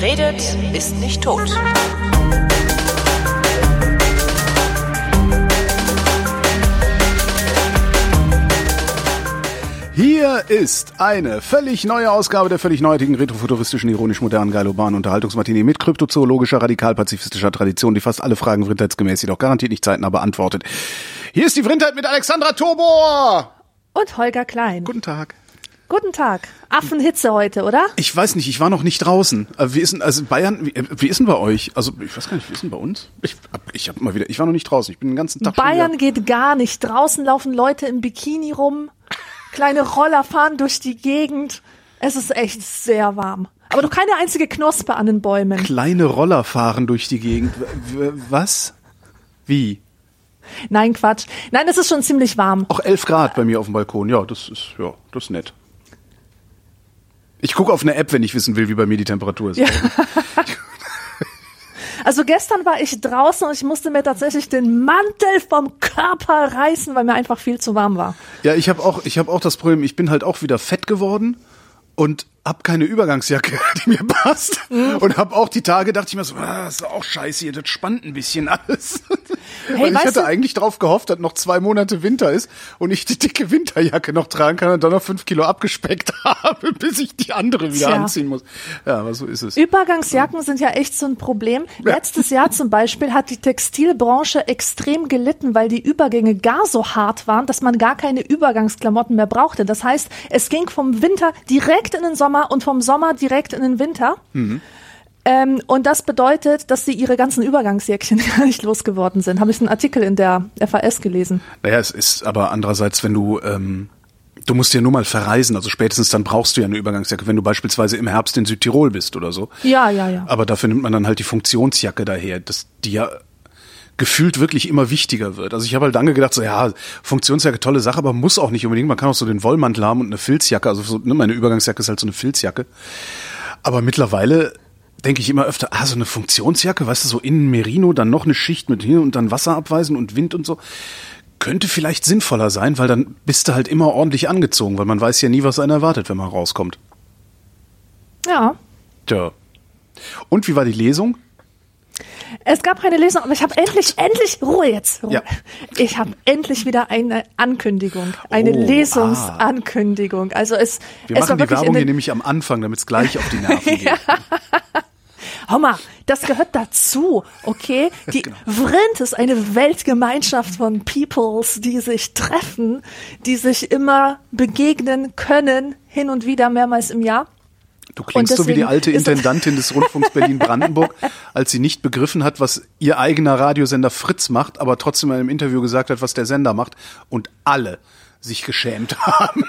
Wer redet, ist nicht tot. Hier ist eine völlig neue Ausgabe der völlig neuartigen, retrofuturistischen, ironisch modernen, geilobanen Unterhaltungsmartini mit kryptozoologischer, radikal-pazifistischer Tradition, die fast alle Fragen vrindheitsgemäß jedoch garantiert nicht zeitnah beantwortet. Hier ist die Vrindheit mit Alexandra Tobor! Und Holger Klein. Guten Tag. Guten Tag. Affenhitze heute, oder? Ich weiß nicht, ich war noch nicht draußen. Wie ist denn, also Bayern, wie, äh, wie ist denn bei euch? Also ich weiß gar nicht, wie ist denn bei uns? Ich, hab- ich hab mal wieder, ich war noch nicht draußen. Ich bin den ganzen Tag Bayern geht gar nicht. Draußen laufen Leute im Bikini rum. Kleine Roller fahren durch die Gegend. Es ist echt sehr warm. Aber doch keine einzige Knospe an den Bäumen. kleine Roller fahren durch die Gegend. Was? Wie? Nein, Quatsch. Nein, es ist schon ziemlich warm. Auch 11 Grad bei mir auf dem Balkon. Ja, das ist, ja, das ist nett. Ich gucke auf eine App, wenn ich wissen will, wie bei mir die Temperatur ist. Ja. Also gestern war ich draußen und ich musste mir tatsächlich den Mantel vom Körper reißen, weil mir einfach viel zu warm war. Ja, ich habe auch, ich habe auch das Problem, ich bin halt auch wieder fett geworden und hab keine Übergangsjacke, die mir passt. Mhm. Und hab auch die Tage, dachte ich mir so, ah, das ist auch scheiße hier, das spannt ein bisschen alles. Weil ich hatte du- eigentlich drauf gehofft, dass noch zwei Monate Winter ist und ich die dicke Winterjacke noch tragen kann und dann noch fünf Kilo abgespeckt habe, bis ich die andere wieder Tja. anziehen muss. Ja, aber so ist es. Übergangsjacken sind ja echt so ein Problem. Letztes Jahr zum Beispiel hat die Textilbranche extrem gelitten, weil die Übergänge gar so hart waren, dass man gar keine Übergangsklamotten mehr brauchte. Das heißt, es ging vom Winter direkt in den Sommer und vom Sommer direkt in den Winter. Ähm, und das bedeutet, dass sie ihre ganzen Übergangsjäckchen gar nicht losgeworden sind. Habe ich einen Artikel in der FAS gelesen. Naja, es ist aber andererseits, wenn du, ähm, du musst ja nur mal verreisen, also spätestens dann brauchst du ja eine Übergangsjacke, wenn du beispielsweise im Herbst in Südtirol bist oder so. Ja, ja, ja. Aber dafür nimmt man dann halt die Funktionsjacke daher, das, die ja gefühlt wirklich immer wichtiger wird. Also ich habe halt lange gedacht, so ja, Funktionsjacke, tolle Sache, aber muss auch nicht unbedingt. Man kann auch so den Wollmantel haben und eine Filzjacke. Also so, ne, meine Übergangsjacke ist halt so eine Filzjacke. Aber mittlerweile denke ich immer öfter, ah, so eine Funktionsjacke, weißt du, so innen Merino, dann noch eine Schicht mit hier und dann Wasser abweisen und Wind und so. Könnte vielleicht sinnvoller sein, weil dann bist du halt immer ordentlich angezogen, weil man weiß ja nie, was einen erwartet, wenn man rauskommt. Ja. Tja. Und wie war die Lesung? Es gab keine Lesung, aber ich habe endlich, endlich, Ruhe jetzt. Ruhe. Ja. Ich habe endlich wieder eine Ankündigung, eine Oh, Lesungsankündigung. Also es, Wir es machen die Werbung hier nämlich am Anfang, damit es gleich auf die Nerven geht. Hau mal, das gehört dazu, okay? Die Genau. Vrind ist eine Weltgemeinschaft von Peoples, die sich treffen, die sich immer begegnen können, hin und wieder mehrmals im Jahr. Du klingst so wie die alte Intendantin des Rundfunks Berlin-Brandenburg, als sie nicht begriffen hat, was ihr eigener Radiosender Fritz macht, aber trotzdem in einem Interview gesagt hat, was der Sender macht und alle sich geschämt haben.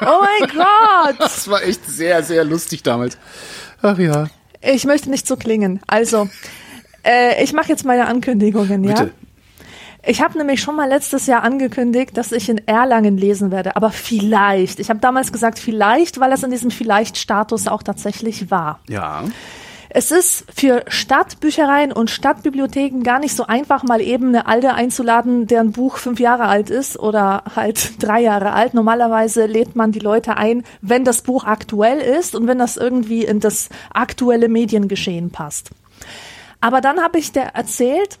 Oh mein Gott! Das war echt sehr, sehr lustig damals. Ach ja. Ich möchte nicht so klingen. Also, äh, ich mache jetzt meine Ankündigungen, ja? Bitte. Ich habe nämlich schon mal letztes Jahr angekündigt, dass ich in Erlangen lesen werde, aber vielleicht. Ich habe damals gesagt vielleicht, weil es in diesem vielleicht-Status auch tatsächlich war. Ja. Es ist für Stadtbüchereien und Stadtbibliotheken gar nicht so einfach, mal eben eine Alte einzuladen, deren Buch fünf Jahre alt ist oder halt drei Jahre alt. Normalerweise lädt man die Leute ein, wenn das Buch aktuell ist und wenn das irgendwie in das aktuelle Mediengeschehen passt. Aber dann habe ich der erzählt,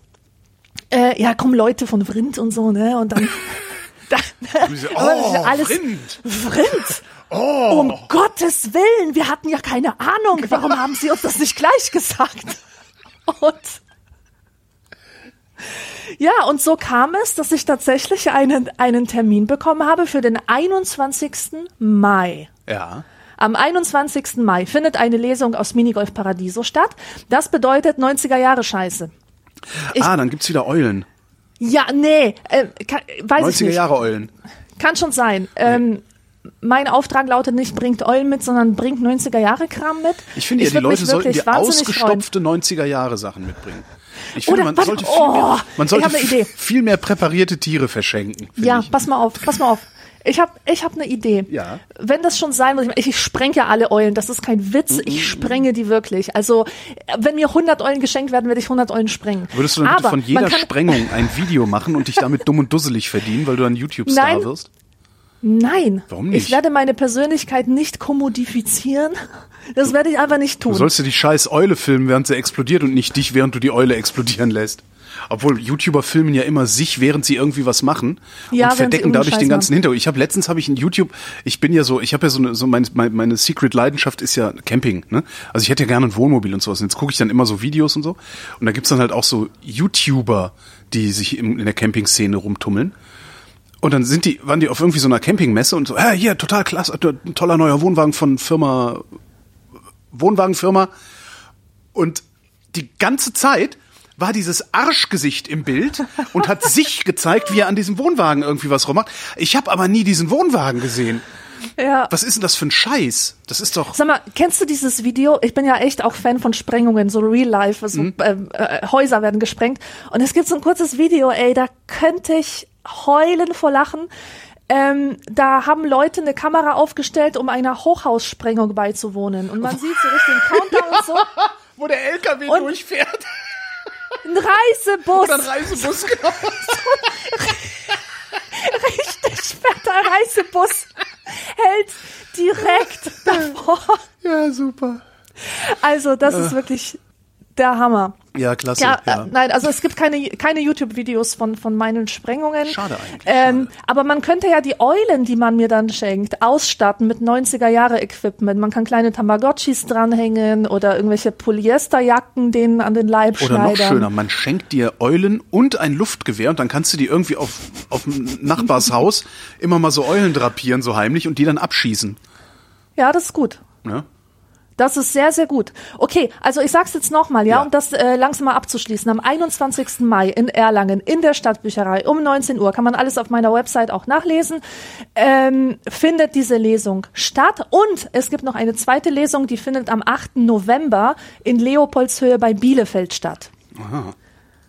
äh, ja, kommen Leute von Vrind und so, ne? Und dann. da, Oh, alles, Vrind. Vrind. Oh. Um Gottes Willen, wir hatten ja keine Ahnung. Warum haben Sie uns das nicht gleich gesagt? Und ja, und so kam es, dass ich tatsächlich einen, einen Termin bekommen habe für den 21. Mai. Ja. Am 21. Mai findet eine Lesung aus Minigolf Paradiso statt. Das bedeutet 90er Jahre Scheiße. Ich- ah, dann gibt's wieder Eulen. Ja, nee, äh, kann, weiß ich 90er nicht. Jahre Eulen. Kann schon sein. Ähm, mein Auftrag lautet nicht, bringt Eulen mit, sondern bringt 90er Jahre Kram mit. Ich finde ja, die Leute sollten wirklich dir wahnsinnig freuen. ausgestopfte 90er Jahre Sachen mitbringen. Ich finde, Oder, man warte, sollte, viel, oh, mehr, man ich sollte viel mehr präparierte Tiere verschenken. Ja, ich. pass mal auf, pass mal auf. Ich habe ich hab eine Idee. Ja. Wenn das schon sein muss, ich, ich spreng ja alle Eulen, das ist kein Witz, ich sprenge die wirklich. Also, wenn mir 100 Eulen geschenkt werden, werde ich 100 Eulen sprengen. Würdest du dann bitte von jeder Sprengung ein Video machen und dich damit dumm und dusselig verdienen, weil du dann YouTube-Star wirst? Nein. Warum nicht? Ich werde meine Persönlichkeit nicht kommodifizieren. Das werde ich einfach nicht tun. Du sollst ja die scheiß Eule filmen, während sie explodiert und nicht dich, während du die Eule explodieren lässt. Obwohl YouTuber filmen ja immer sich, während sie irgendwie was machen Ja, und verdecken dadurch Scheiß den ganzen. Hintergrund. Ich habe letztens habe ich in YouTube, ich bin ja so, ich habe ja so eine, so meine, meine, meine Secret Leidenschaft ist ja Camping. Ne? Also ich hätte ja gerne ein Wohnmobil und sowas. Und jetzt gucke ich dann immer so Videos und so. Und da gibt's dann halt auch so YouTuber, die sich im, in der Camping-Szene rumtummeln. Und dann sind die, waren die auf irgendwie so einer Campingmesse und so, ja, hier, total klasse, ein toller neuer Wohnwagen von Firma, Wohnwagenfirma. Und die ganze Zeit war dieses Arschgesicht im Bild und hat sich gezeigt, wie er an diesem Wohnwagen irgendwie was rummacht. Ich habe aber nie diesen Wohnwagen gesehen. Ja. Was ist denn das für ein Scheiß? Das ist doch. Sag mal, kennst du dieses Video? Ich bin ja echt auch Fan von Sprengungen, so Real Life, also Mhm. ähm, äh, Häuser werden gesprengt. Und es gibt so ein kurzes Video, ey, da könnte ich heulen vor Lachen. Ähm, da haben Leute eine Kamera aufgestellt, um einer Hochhaussprengung beizuwohnen. Und man sieht so richtig den Countdown und so. Wo der LKW Und- durchfährt. Ein Reisebus, Oder ein Reisebus, genau. richtig fetter Reisebus, hält direkt davor. Ja, super. Also, das ist wirklich der Hammer. Ja, klasse. Ja, ja. Äh, nein, also es gibt keine, keine YouTube-Videos von, von meinen Sprengungen. Schade eigentlich, Ähm, aber man könnte ja die Eulen, die man mir dann schenkt, ausstatten mit 90er-Jahre-Equipment. Man kann kleine Tamagotchis dranhängen oder irgendwelche Polyesterjacken denen an den Leib Oder noch schneidern. schöner, man schenkt dir Eulen und ein Luftgewehr und dann kannst du die irgendwie auf, auf dem Nachbarshaus immer mal so Eulen drapieren, so heimlich, und die dann abschießen. Ja, das ist gut. Ne? Das ist sehr, sehr gut. Okay, also ich sag's jetzt nochmal, ja, Ja. um das äh, langsam mal abzuschließen. Am 21. Mai in Erlangen in der Stadtbücherei um 19 Uhr kann man alles auf meiner Website auch nachlesen. Ähm, findet diese Lesung statt und es gibt noch eine zweite Lesung, die findet am 8. November in Leopoldshöhe bei Bielefeld statt.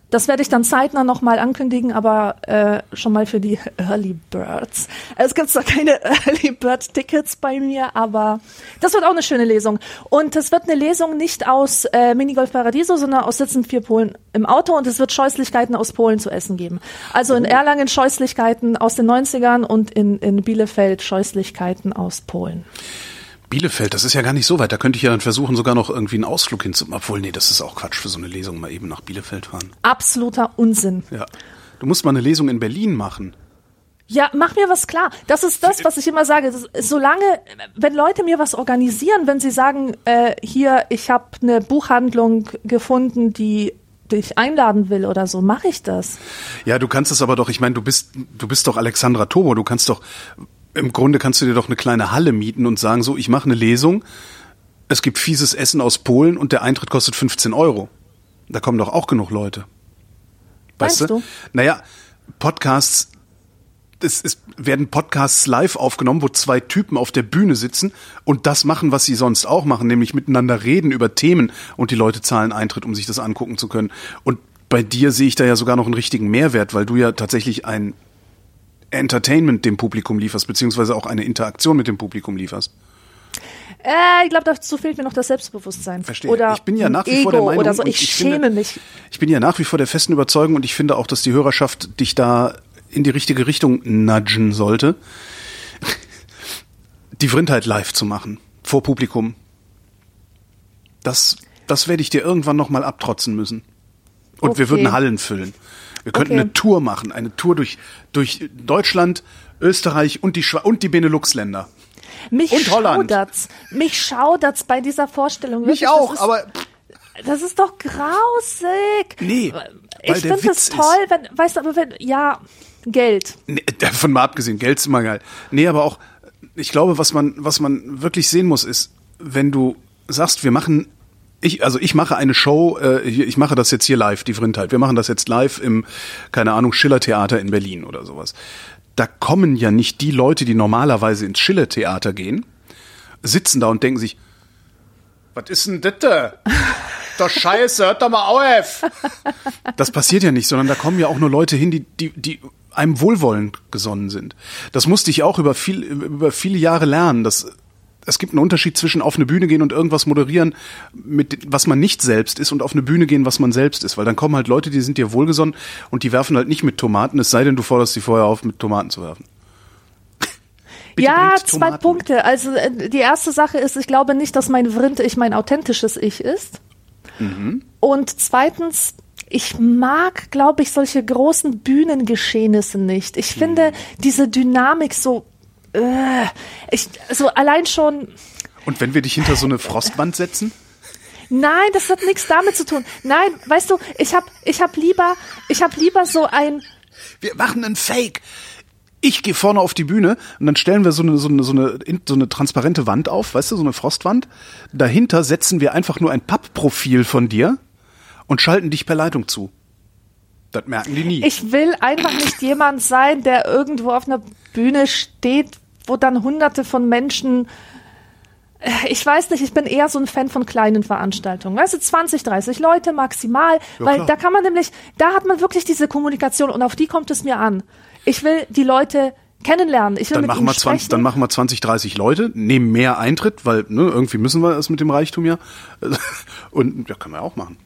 Das werde ich dann zeitnah nochmal ankündigen, aber äh, schon mal für die Early Birds. Es gibt zwar keine Early Bird Tickets bei mir, aber das wird auch eine schöne Lesung. Und es wird eine Lesung nicht aus äh, Minigolf Paradiso, sondern aus Sitzen vier Polen im Auto und es wird Scheußlichkeiten aus Polen zu essen geben. Also in Erlangen Scheußlichkeiten aus den 90ern und in, in Bielefeld Scheußlichkeiten aus Polen. Bielefeld, das ist ja gar nicht so weit. Da könnte ich ja dann versuchen, sogar noch irgendwie einen Ausflug hinzumachen. Obwohl, nee, das ist auch Quatsch für so eine Lesung, mal eben nach Bielefeld fahren. Absoluter Unsinn. Ja. Du musst mal eine Lesung in Berlin machen. Ja, mach mir was klar. Das ist das, was ich immer sage. Ist, solange, wenn Leute mir was organisieren, wenn sie sagen, äh, hier, ich habe eine Buchhandlung gefunden, die dich einladen will oder so, mache ich das. Ja, du kannst es aber doch, ich meine, du bist, du bist doch Alexandra Turbo, du kannst doch, im Grunde kannst du dir doch eine kleine Halle mieten und sagen, so, ich mache eine Lesung, es gibt fieses Essen aus Polen und der Eintritt kostet 15 Euro. Da kommen doch auch genug Leute. Weißt Meinst du? du? Naja, Podcasts, es, es werden Podcasts live aufgenommen, wo zwei Typen auf der Bühne sitzen und das machen, was sie sonst auch machen, nämlich miteinander reden über Themen und die Leute zahlen Eintritt, um sich das angucken zu können. Und bei dir sehe ich da ja sogar noch einen richtigen Mehrwert, weil du ja tatsächlich ein Entertainment dem Publikum lieferst, beziehungsweise auch eine Interaktion mit dem Publikum lieferst. Äh, ich glaube, dazu fehlt mir noch das Selbstbewusstsein. Verstehe. Oder ich bin ja nach wie Ego vor der Meinung, oder so. Ich, ich schäme finde- mich. Ich bin ja nach wie vor der festen Überzeugung und ich finde auch, dass die Hörerschaft dich da in die richtige Richtung nudgen sollte, die Vrindheit live zu machen, vor Publikum. Das, das werde ich dir irgendwann nochmal abtrotzen müssen. Und wir Okay. würden Hallen füllen. Wir könnten Okay. eine Tour machen, eine Tour durch, durch Deutschland, Österreich und die, und die Benelux-Länder. Mich Und Holland. schaudert's. Mich schaudert's bei dieser Vorstellung. Mich Wirklich, auch, das ist, aber Das ist doch grausig. Nee, Ich finde es toll, wenn, weißt du, aber wenn, ja, Geld. Nee, davon mal abgesehen, Geld ist immer geil. Nee, aber auch, ich glaube, was man, was man wirklich sehen muss, ist, wenn du sagst, wir machen, ich, also ich mache eine Show, äh, ich mache das jetzt hier live, die Vrindheit. Wir machen das jetzt live im, keine Ahnung, Schiller-Theater in Berlin oder sowas. Da kommen ja nicht die Leute, die normalerweise ins Schiller-Theater gehen, sitzen da und denken sich, was ist denn das da? Doch scheiße, hört doch mal auf. Das passiert ja nicht, sondern da kommen ja auch nur Leute hin, die, die, die einem wohlwollend gesonnen sind. Das musste ich auch über, viel, über viele Jahre lernen. Dass, es gibt einen Unterschied zwischen auf eine Bühne gehen und irgendwas moderieren, mit, was man nicht selbst ist, und auf eine Bühne gehen, was man selbst ist. Weil dann kommen halt Leute, die sind dir wohlgesonnen und die werfen halt nicht mit Tomaten, es sei denn, du forderst sie vorher auf, mit Tomaten zu werfen. Bitte ja, zwei Punkte. Also äh, die erste Sache ist, ich glaube nicht, dass mein Vrind-Ich mein authentisches Ich ist. Mhm. Und zweitens, ich mag, glaube ich, solche großen Bühnengeschehnisse nicht. Ich finde Mhm. diese Dynamik so, äh, ich, so allein schon. Und wenn wir dich hinter so eine Frostwand setzen? nein, das hat nichts damit zu tun. Nein, weißt du, ich hab, ich hab lieber, ich hab lieber so ein, Wir machen einen Fake. Ich gehe vorne auf die Bühne und dann stellen wir so eine, so, eine, so, eine, so eine transparente Wand auf, weißt du, so eine Frostwand. Dahinter setzen wir einfach nur ein Pappprofil von dir und schalten dich per Leitung zu. Das merken die nie. Ich will einfach nicht jemand sein, der irgendwo auf einer Bühne steht, wo dann hunderte von Menschen. Äh, Ich weiß nicht, ich bin eher so ein Fan von kleinen Veranstaltungen. Weißt du, 20, 30 Leute maximal, Ja, weil klar. da kann man nämlich, da hat man wirklich diese Kommunikation und auf die kommt es mir an. Ich will die Leute kennenlernen. Ich will dann mit machen, ihnen wir 20, sprechen. dann machen wir 20, 30 Leute, nehmen mehr Eintritt, weil ne, irgendwie müssen wir es mit dem Reichtum ja. Und ja, können wir auch machen.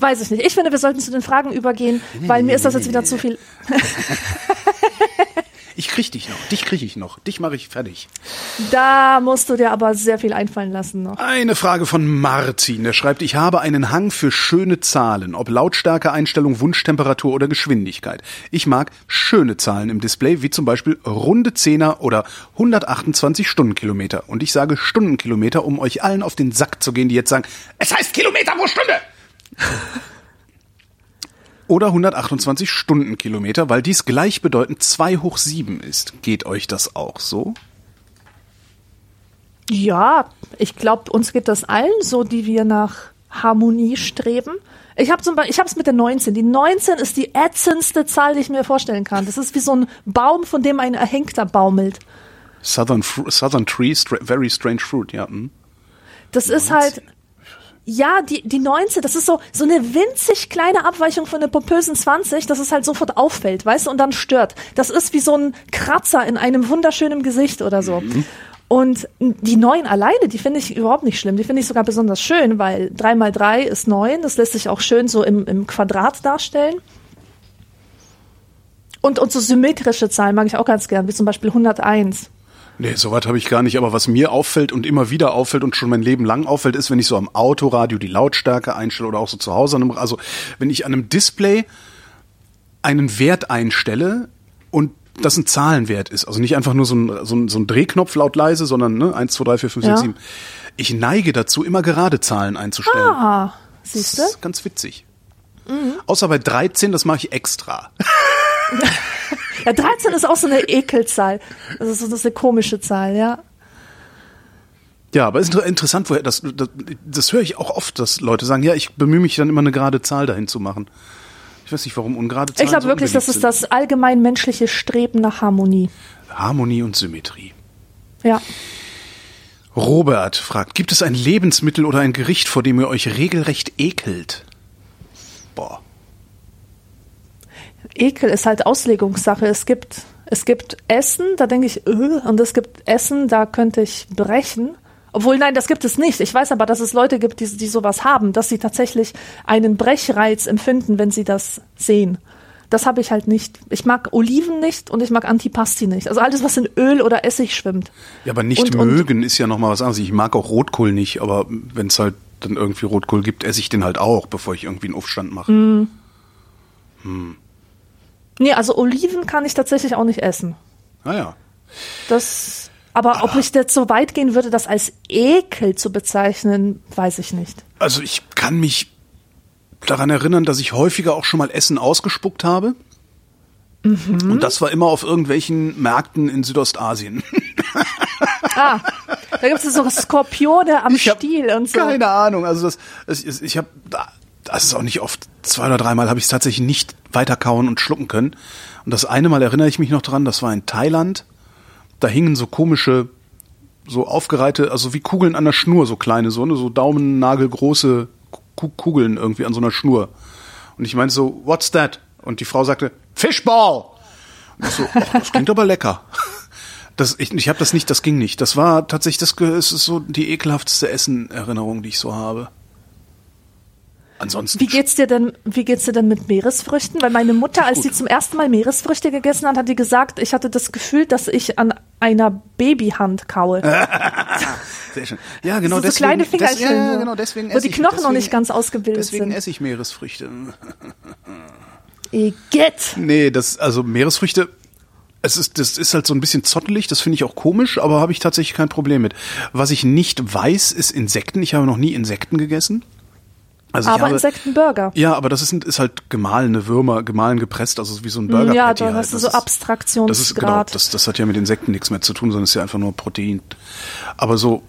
Weiß ich nicht. Ich finde, wir sollten zu den Fragen übergehen, weil mir ist das jetzt wieder zu viel. Ich krieg dich noch, dich krieg ich noch, dich mache ich fertig. Da musst du dir aber sehr viel einfallen lassen noch. Eine Frage von Martin, der schreibt, ich habe einen Hang für schöne Zahlen, ob Lautstärke, Einstellung, Wunschtemperatur oder Geschwindigkeit. Ich mag schöne Zahlen im Display, wie zum Beispiel runde Zehner oder 128 Stundenkilometer. Und ich sage Stundenkilometer, um euch allen auf den Sack zu gehen, die jetzt sagen, es heißt Kilometer pro Stunde. Oder 128 Stundenkilometer, weil dies gleichbedeutend 2 hoch 7 ist. Geht euch das auch so? Ja, ich glaube, uns geht das allen so, die wir nach Harmonie streben. Ich habe zum Beispiel, ich habe es mit der 19. Die 19 ist die ätzendste Zahl, die ich mir vorstellen kann. Das ist wie so ein Baum, von dem ein Erhängter baumelt. Southern, Southern Tree, very strange fruit, ja. hm. Das ist halt, ja, die, die 19, das ist so, so eine winzig kleine Abweichung von der pompösen 20, dass es halt sofort auffällt, weißt du, und dann stört. Das ist wie so ein Kratzer in einem wunderschönen Gesicht oder so. Und die 9 alleine, die finde ich überhaupt nicht schlimm. Die finde ich sogar besonders schön, weil 3 mal 3 ist 9. Das lässt sich auch schön so im, im Quadrat darstellen. Und, und so symmetrische Zahlen mag ich auch ganz gern, wie zum Beispiel 101. Nee, soweit habe ich gar nicht. Aber was mir auffällt und immer wieder auffällt und schon mein Leben lang auffällt, ist, wenn ich so am Autoradio die Lautstärke einstelle oder auch so zu Hause, an einem, also wenn ich an einem Display einen Wert einstelle und das ein Zahlenwert ist, also nicht einfach nur so ein, so ein, so ein Drehknopf laut leise, sondern ne, 1, 2, 3, 4, 5, 6, Ja. 7. Ich neige dazu, immer gerade Zahlen einzustellen. Ah, siehst du? Das ist ganz witzig. Außer bei 13, das mache ich extra. Ja, 13 ist auch so eine Ekelzahl. Das ist so das ist eine komische Zahl, ja. Ja, aber es ist inter- interessant, woher das, das, das höre ich auch oft, dass Leute sagen, ja, ich bemühe mich dann immer eine gerade Zahl dahin zu machen. Ich weiß nicht, warum ungerade Zahlen Ich glaube so wirklich, das ist das allgemein menschliche Streben nach Harmonie. Harmonie und Symmetrie. Ja. Robert fragt, gibt es ein Lebensmittel oder ein Gericht, vor dem ihr euch regelrecht ekelt? Boah. Ekel ist halt Auslegungssache. Es gibt, es gibt Essen, da denke ich, äh, und es gibt Essen, da könnte ich brechen. Obwohl, nein, das gibt es nicht. Ich weiß aber, dass es Leute gibt, die, die sowas haben, dass sie tatsächlich einen Brechreiz empfinden, wenn sie das sehen. Das habe ich halt nicht. Ich mag Oliven nicht und ich mag Antipasti nicht. Also alles, was in Öl oder Essig schwimmt. Ja, aber nicht Und- und- mögen ist ja nochmal was anderes. Ich mag auch Rotkohl nicht, aber wenn es halt dann irgendwie Rotkohl gibt, esse ich den halt auch, bevor ich irgendwie einen Aufstand mache. Mhm. Nee, also Oliven kann ich tatsächlich auch nicht essen. Naja. Das, aber ob ich jetzt so weit gehen würde, das als Ekel zu bezeichnen, weiß ich nicht. Also ich kann mich daran erinnern, dass ich häufiger auch schon mal Essen ausgespuckt habe. Mhm. Und das war immer auf irgendwelchen Märkten in Südostasien. Ah, da gibt es so Skorpione am Ich Stiel und so. Keine Ahnung. Also das, das ich habe, das ist auch nicht oft. Zwei oder dreimal habe ich es tatsächlich nicht weiterkauen und schlucken können. Und das eine Mal erinnere ich mich noch dran. Das war in Thailand. Da hingen so komische, so aufgereihte, also wie Kugeln an der Schnur, so kleine, so ne, so Daumennagelgroße Ku- Kugeln irgendwie an so einer Schnur. Und ich meinte so, what's that? Und die Frau sagte, Fishball. Und ich so, ach, das klingt aber lecker. Das, ich ich habe das nicht, das ging nicht. Das war tatsächlich, das es ist so die ekelhafteste Essen-Erinnerung, die ich so habe. Ansonsten. Wie geht's dir denn, wie geht's dir denn mit Meeresfrüchten? Weil meine Mutter, als sie zum ersten Mal Meeresfrüchte gegessen hat, hat die gesagt, ich hatte das Gefühl, dass ich an einer Babyhand kaue. Sehr schön. Ja, genau so deswegen. kleine des, Fingerchen, ja, genau deswegen wo die ich- Knochen noch deswegen- nicht ganz ausgebildet Deswegen sind. esse ich Meeresfrüchte. Igitt. Nee, das, also Meeresfrüchte, es ist, das ist halt so ein bisschen zottelig, das finde ich auch komisch, aber habe ich tatsächlich kein Problem mit. Was ich nicht weiß, ist Insekten. Ich habe noch nie Insekten gegessen. Also Aber habe, Insektenburger. Ja, aber das ist, ist halt gemahlene Würmer, gemahlen gepresst, also wie so ein Burger Ja, da halt. hast du so ist- Das ist genau, Abstraktionsgrad. das, das hat ja mit Insekten nichts mehr zu tun, sondern ist ja einfach nur Protein. Aber so,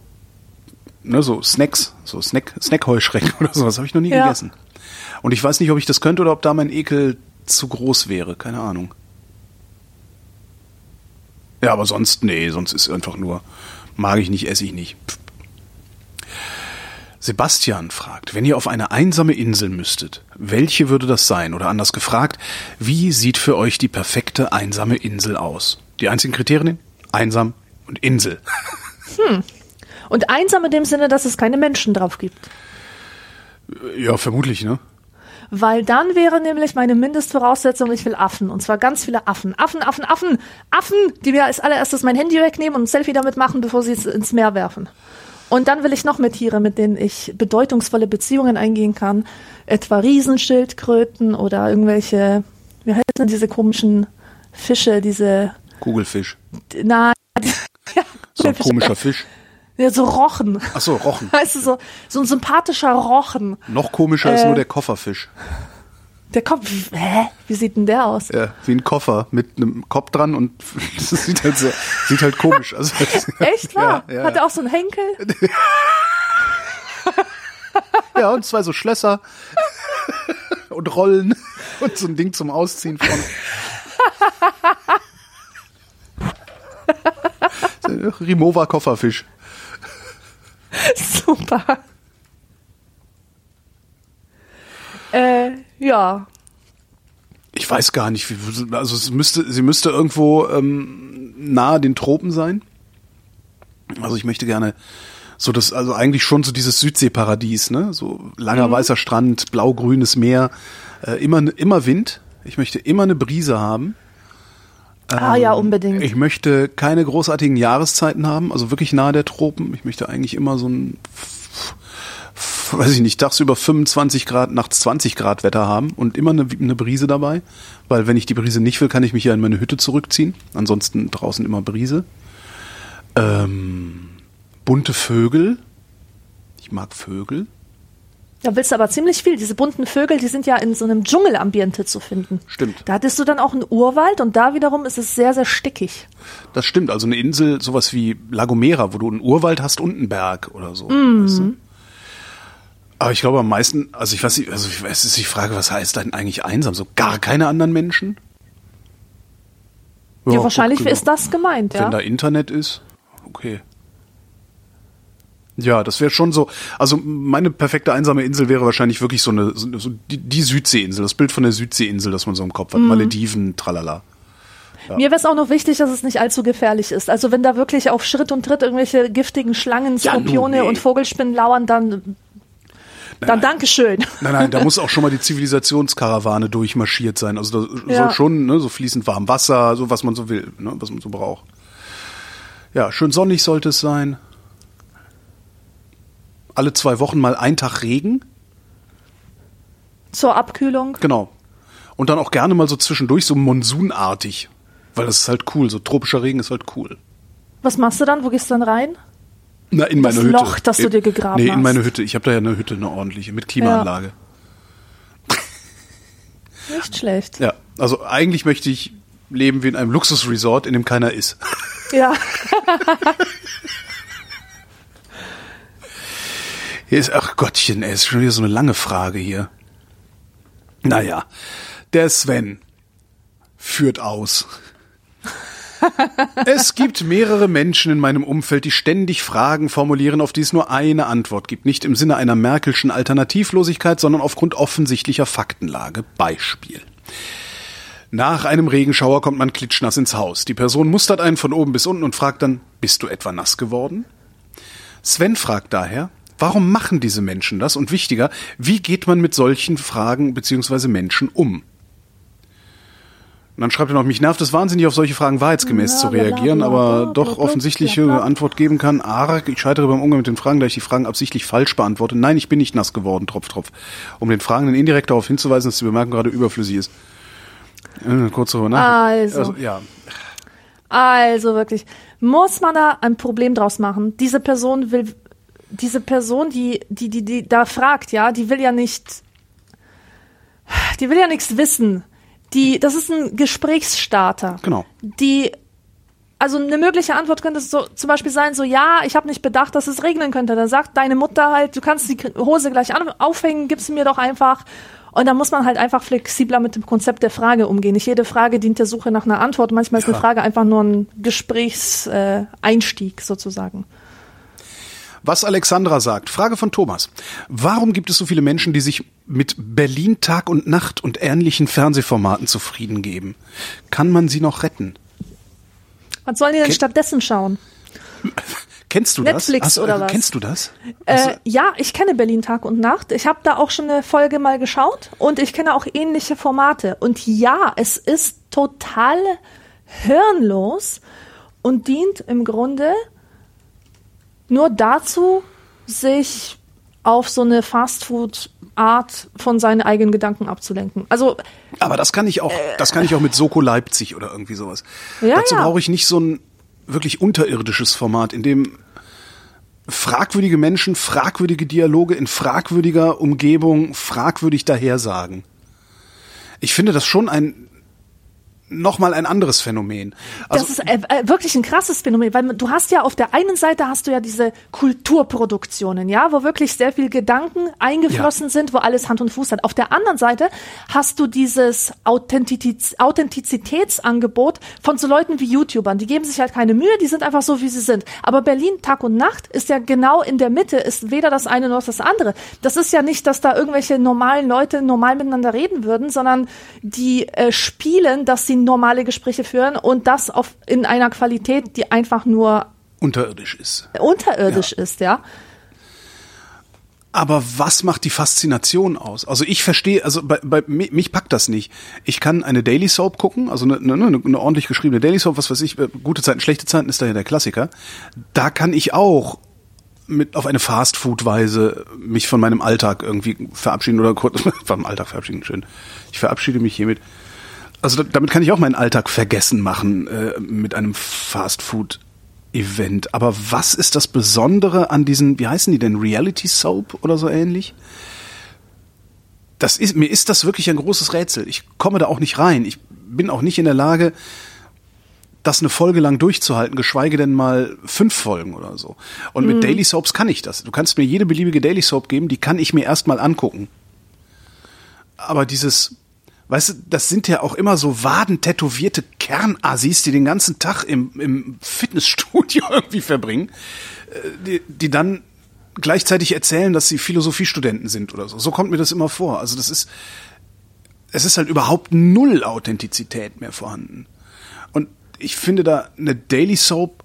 ne, so Snacks, so Snack, Snackheuschrecken oder sowas habe ich noch nie Ja. gegessen. Und ich weiß nicht, ob ich das könnte oder ob da mein Ekel zu groß wäre, keine Ahnung. Ja, aber sonst, nee, sonst ist einfach nur, mag ich nicht, esse ich nicht. Pff. Sebastian fragt, wenn ihr auf eine einsame Insel müsstet, welche würde das sein? Oder anders gefragt, wie sieht für euch die perfekte einsame Insel aus? Die einzigen Kriterien? Einsam und Insel. Und einsam in dem Sinne, dass es keine Menschen drauf gibt. Ja, vermutlich, ne? Weil dann wäre nämlich meine Mindestvoraussetzung, ich will Affen. Und zwar ganz viele Affen. Affen, Affen, Affen. Affen, die mir als allererstes mein Handy wegnehmen und ein Selfie damit machen, bevor sie es ins Meer werfen. Und dann will ich noch mehr Tiere, mit denen ich bedeutungsvolle Beziehungen eingehen kann. Etwa Riesenschildkröten oder irgendwelche, wie heißen denn diese komischen Fische, diese, Kugelfisch. na, ja, So ein komischer Fisch. Ja, so Rochen. Ach so, Rochen. Weißt du, so, so ein sympathischer Rochen. Noch komischer ist Äh. nur der Kofferfisch. Der Kopf, hä? Wie sieht denn der aus? Ja, wie ein Koffer mit einem Kopf dran und das sieht halt sehr, sieht halt komisch aus. Echt wahr? Ja, ja, Hat er auch so einen Henkel? Ja, und zwei so Schlösser und Rollen und so ein Ding zum Ausziehen vorne. Rimowa Kofferfisch. Super. Äh, ja. Ich weiß gar nicht, wie, also es müsste, sie müsste irgendwo ähm, nahe den Tropen sein. Also ich möchte gerne so das, also eigentlich schon so dieses Südseeparadies, ne? So langer weißer Strand, blau-grünes Meer, äh, immer immer Wind. Ich möchte immer eine Brise haben. ah ja, unbedingt. Ich möchte keine großartigen Jahreszeiten haben, also wirklich nahe der Tropen. Ich möchte eigentlich immer so ein, weiß ich nicht, tagsüber 25 Grad, nachts 20 Grad Wetter haben und immer eine, eine Brise dabei. Weil wenn ich die Brise nicht will, kann ich mich ja in meine Hütte zurückziehen. Ansonsten draußen immer Brise. Ähm, bunte Vögel. Ich mag Vögel. Da willst du aber ziemlich viel. Diese bunten Vögel, die sind ja in so einem Dschungelambiente zu finden. Stimmt. Da hattest du dann auch einen Urwald und da wiederum ist es sehr, sehr stickig. Das stimmt. Also eine Insel, sowas wie La Gomera, wo du einen Urwald hast und einen Berg oder so. Weißt du? Aber ich glaube am meisten, also ich weiß nicht, also ich weiß, ist die Frage, was heißt denn eigentlich einsam? So gar keine anderen Menschen? Ja, wahrscheinlich gut, genau. ist das gemeint, ja. Wenn da Internet ist, okay. Ja, das wäre schon so. Also meine perfekte einsame Insel wäre wahrscheinlich wirklich so eine, so, die, die Südseeinsel, das Bild von der Südseeinsel, das man so im Kopf Mhm. hat. Malediven, tralala. Mir wäre es auch noch wichtig, dass es nicht allzu gefährlich ist. Also wenn da wirklich auf Schritt und Tritt irgendwelche giftigen Schlangen, Ja, nun, Skorpione und Vogelspinnen lauern, dann, dann Dankeschön. Nein, nein, da muss auch schon mal die Zivilisationskarawane durchmarschiert sein. Also da Ja. soll schon ne, so fließend warm Wasser, so was man so will, ne, was man so braucht. Ja, schön sonnig sollte es sein. Alle zwei Wochen mal ein Tag Regen. Zur Abkühlung. Genau. Und dann auch gerne mal so zwischendurch so monsunartig. Weil das ist halt cool. So tropischer Regen ist halt cool. Was machst du dann? Wo gehst du dann rein? Na, in Das meine Hütte. Loch, das du dir gegraben Nee, in hast. meine Hütte. Ich habe da ja eine Hütte, eine ordentliche, mit Klimaanlage. Nicht schlecht. Ja. Also eigentlich möchte ich leben wie in einem Luxusresort, in dem keiner ist. Ja. Hier ist, ach Gottchen, ey, ist schon wieder so eine lange Frage hier. Naja, der Sven führt aus. es gibt mehrere Menschen in meinem Umfeld, die ständig Fragen formulieren, auf die es nur eine Antwort gibt. Nicht im Sinne einer Merkelschen Alternativlosigkeit, sondern aufgrund offensichtlicher Faktenlage. Beispiel. Nach einem Regenschauer kommt man klitschnass ins Haus. Die Person mustert einen von oben bis unten und fragt dann, bist du etwa nass geworden? Sven fragt daher, warum machen diese Menschen das? Und wichtiger, wie geht man mit solchen Fragen bzw. Menschen um? Und dann schreibt er noch, mich nervt es wahnsinnig, auf solche Fragen wahrheitsgemäß Ja, zu bla, reagieren, aber doch offensichtliche. Antwort geben kann. Arg, ich scheitere beim Umgang mit den Fragen, da ich die Fragen absichtlich falsch beantworte. Nein, ich bin nicht nass geworden, Tropf, Tropf. Um den Fragenden indirekt darauf hinzuweisen, dass die Bemerkung gerade überflüssig ist. Äh, Kurz darüber nach. Also. ja. Also wirklich, muss man da ein Problem draus machen? Diese Person will, diese Person, die, die, die, die da fragt, ja, die will ja nicht, die will ja nichts wissen. Die, das ist ein Gesprächsstarter. Genau. Die, also eine mögliche Antwort könnte so zum Beispiel sein, so ja, ich habe nicht bedacht, dass es regnen könnte. Dann sagt deine Mutter halt, du kannst die Hose gleich aufhängen, gib sie mir doch einfach. Und dann muss man halt einfach flexibler mit dem Konzept der Frage umgehen. Nicht jede Frage dient der Suche nach einer Antwort. Manchmal ist Ja. eine Frage einfach nur ein Gesprächseinstieg äh, sozusagen. Was Alexandra sagt. Frage von Thomas. Warum gibt es so viele Menschen, die sich mit Berlin Tag und Nacht und ähnlichen Fernsehformaten zufrieden geben? Kann man sie noch retten? Was sollen die denn Ken- stattdessen schauen? Kennst du Netflix das? Hast, oder was? Kennst du das? Äh, ja, ich kenne Berlin Tag und Nacht. Ich habe da auch schon eine Folge mal geschaut und ich kenne auch ähnliche Formate. Und ja, es ist total hirnlos und dient im Grunde nur dazu, sich auf so eine Fastfood-Art von seinen eigenen Gedanken abzulenken. Also aber das kann ich auch, das kann ich auch mit Soko Leipzig oder irgendwie sowas. Ja, Dazu ja. brauche ich nicht so ein wirklich unterirdisches Format, in dem fragwürdige Menschen fragwürdige Dialoge in fragwürdiger Umgebung fragwürdig dahersagen. Ich finde das schon ein nochmal ein anderes Phänomen. Also, das ist äh, äh, wirklich ein krasses Phänomen, weil du hast ja auf der einen Seite hast du ja diese Kulturproduktionen, ja, wo wirklich sehr viel Gedanken eingeflossen Ja. sind, wo alles Hand und Fuß hat. Auf der anderen Seite hast du dieses Authentiz Authentizitätsangebot von so Leuten wie YouTubern. Die geben sich halt keine Mühe, die sind einfach so, wie sie sind. Aber Berlin Tag und Nacht ist ja genau in der Mitte, ist weder das eine noch das andere. Das ist ja nicht, dass da irgendwelche normalen Leute normal miteinander reden würden, sondern die äh, spielen, dass sie normale Gespräche führen und das auf, in einer Qualität, die einfach nur unterirdisch ist. unterirdisch ist, ja. Aber was macht die Faszination aus? Also ich verstehe, also bei, bei mi- mich packt das nicht. Ich kann eine Daily Soap gucken, also eine, eine, eine ordentlich geschriebene Daily Soap, was weiß ich, äh, gute Zeiten, schlechte Zeiten ist da ja der Klassiker. Da kann ich auch mit auf eine Fastfood-Weise mich von meinem Alltag irgendwie verabschieden oder kurz vom Alltag verabschieden, schön. Ich verabschiede mich hiermit. Also da- damit kann ich auch meinen Alltag vergessen machen äh, mit einem Fastfood Event. Aber was ist das Besondere an diesen, wie heißen die denn, Reality Soap oder so ähnlich? Das ist, mir ist das wirklich ein großes Rätsel. Ich komme da auch nicht rein. Ich bin auch nicht in der Lage, das eine Folge lang durchzuhalten, geschweige denn mal fünf Folgen oder so. Und mit Daily Soaps kann ich das. Du kannst mir jede beliebige Daily Soap geben, die kann ich mir erstmal angucken. Aber dieses, weißt du, das sind ja auch immer so wadentätowierte Kernassis, die den ganzen Tag im, im Fitnessstudio irgendwie verbringen, äh, die, die dann gleichzeitig erzählen, dass sie Philosophiestudenten sind oder so. So kommt mir das immer vor. Also das ist, es ist halt überhaupt null Authentizität mehr vorhanden. Und ich finde da eine Daily Soap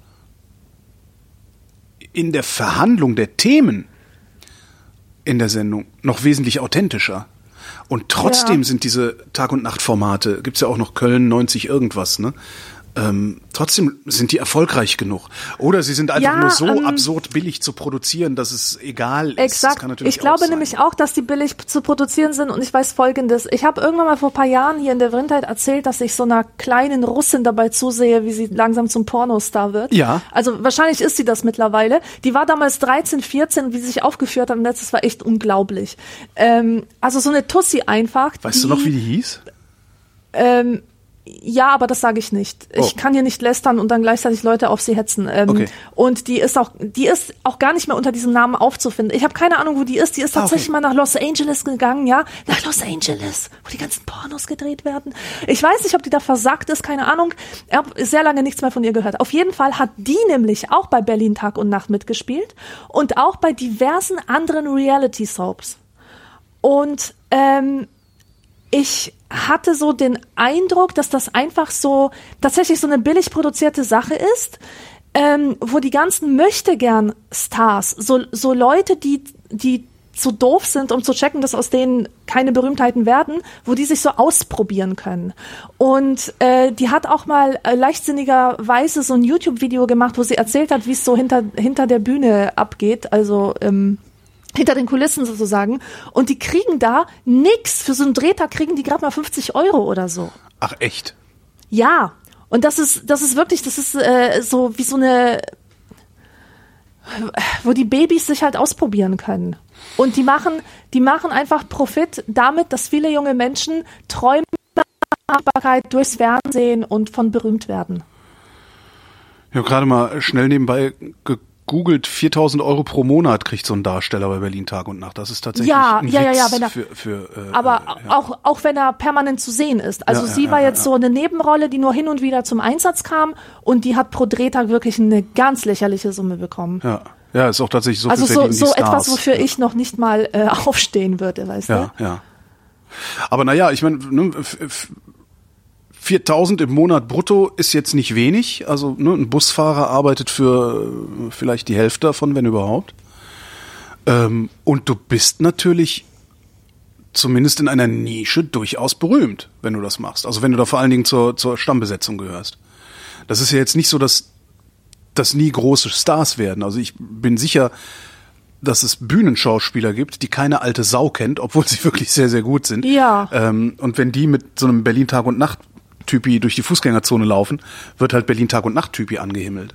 in der Verhandlung der Themen in der Sendung noch wesentlich authentischer. Und trotzdem Ja. sind diese Tag- und Nacht-Formate, gibt's ja auch noch Köln 90 irgendwas, ne? Ähm, trotzdem sind die erfolgreich genug. Oder sie sind einfach Ja, nur so ähm, absurd billig zu produzieren, dass es egal ist. Exakt. kann natürlich Ich glaube auch nämlich auch, dass die billig zu produzieren sind und ich weiß folgendes. Ich habe irgendwann mal vor ein paar Jahren hier in der Vrindheit erzählt, dass ich so einer kleinen Russin dabei zusehe, wie sie langsam zum Pornostar wird. Ja. Also wahrscheinlich ist sie das mittlerweile. Die war damals 13, 14, wie sie sich aufgeführt hat Netz, das war echt unglaublich. Ähm, also so eine Tussi einfach. Weißt die, du noch, wie die hieß? Ähm, ja, aber das sage ich nicht. Ich Oh. kann hier nicht lästern und dann gleichzeitig Leute auf sie hetzen. Ähm, Okay. Und die ist auch, die ist auch gar nicht mehr unter diesem Namen aufzufinden. Ich habe keine Ahnung, wo die ist. Die ist Ah, tatsächlich okay. mal nach Los Angeles gegangen, ja, nach Los Angeles, wo die ganzen Pornos gedreht werden. Ich weiß nicht, ob die da versackt ist, keine Ahnung. Ich habe sehr lange nichts mehr von ihr gehört. Auf jeden Fall hat die nämlich auch bei Berlin Tag und Nacht mitgespielt und auch bei diversen anderen Reality Soaps. Und ähm, ich hatte so den Eindruck, dass das einfach so tatsächlich so eine billig produzierte Sache ist, ähm, wo die ganzen möchte gern Stars, so, so Leute, die, die zu doof sind, um zu checken, dass aus denen keine Berühmtheiten werden, wo die sich so ausprobieren können. Und äh, die hat auch mal äh, leichtsinnigerweise so ein YouTube-Video gemacht, wo sie erzählt hat, wie es so hinter, hinter der Bühne abgeht, also ähm, hinter den Kulissen sozusagen. Und die kriegen da nix. Für so einen Drehtag kriegen die gerade mal 50 Euro oder so. Ach echt? Ja. Und das ist, das ist wirklich, das ist äh, so wie so eine, wo die Babys sich halt ausprobieren können. Und die machen, die machen einfach Profit damit, dass viele junge Menschen träumen durchs Fernsehen und von berühmt werden. Ich habe gerade mal schnell nebenbei gegoogelt, 4000 Euro pro Monat kriegt so ein Darsteller bei Berlin Tag und Nacht. Das ist tatsächlich Ja, ein ja, ja, Witz ja, wenn er- für, für äh, Aber äh, ja. auch, auch wenn er permanent zu sehen ist. Also Ja, ja, sie war ja, jetzt ja. so eine Nebenrolle, die nur hin und wieder zum Einsatz kam und die hat pro Drehtag wirklich eine ganz lächerliche Summe bekommen. Ja, ja, ist auch tatsächlich so also so, so Stars. etwas, wofür ich noch nicht mal äh, aufstehen würde, weißt Ja, du? ja. Aber naja, ich meine, ne, 4000 im Monat brutto ist jetzt nicht wenig. Also ne, ein Busfahrer arbeitet für äh, vielleicht die Hälfte davon, wenn überhaupt. Ähm, und du bist natürlich zumindest in einer Nische durchaus berühmt, wenn du das machst. Also wenn du da vor allen Dingen zur, zur Stammbesetzung gehörst. Das ist ja jetzt nicht so, dass das nie große Stars werden. Also ich bin sicher, dass es Bühnenschauspieler gibt, die keine alte Sau kennt, obwohl sie wirklich sehr, sehr gut sind. Ja. Ähm, und wenn die mit so einem Berlin Tag und Nacht Typi durch die Fußgängerzone laufen, wird halt Berlin Tag und Nacht Typi angehimmelt.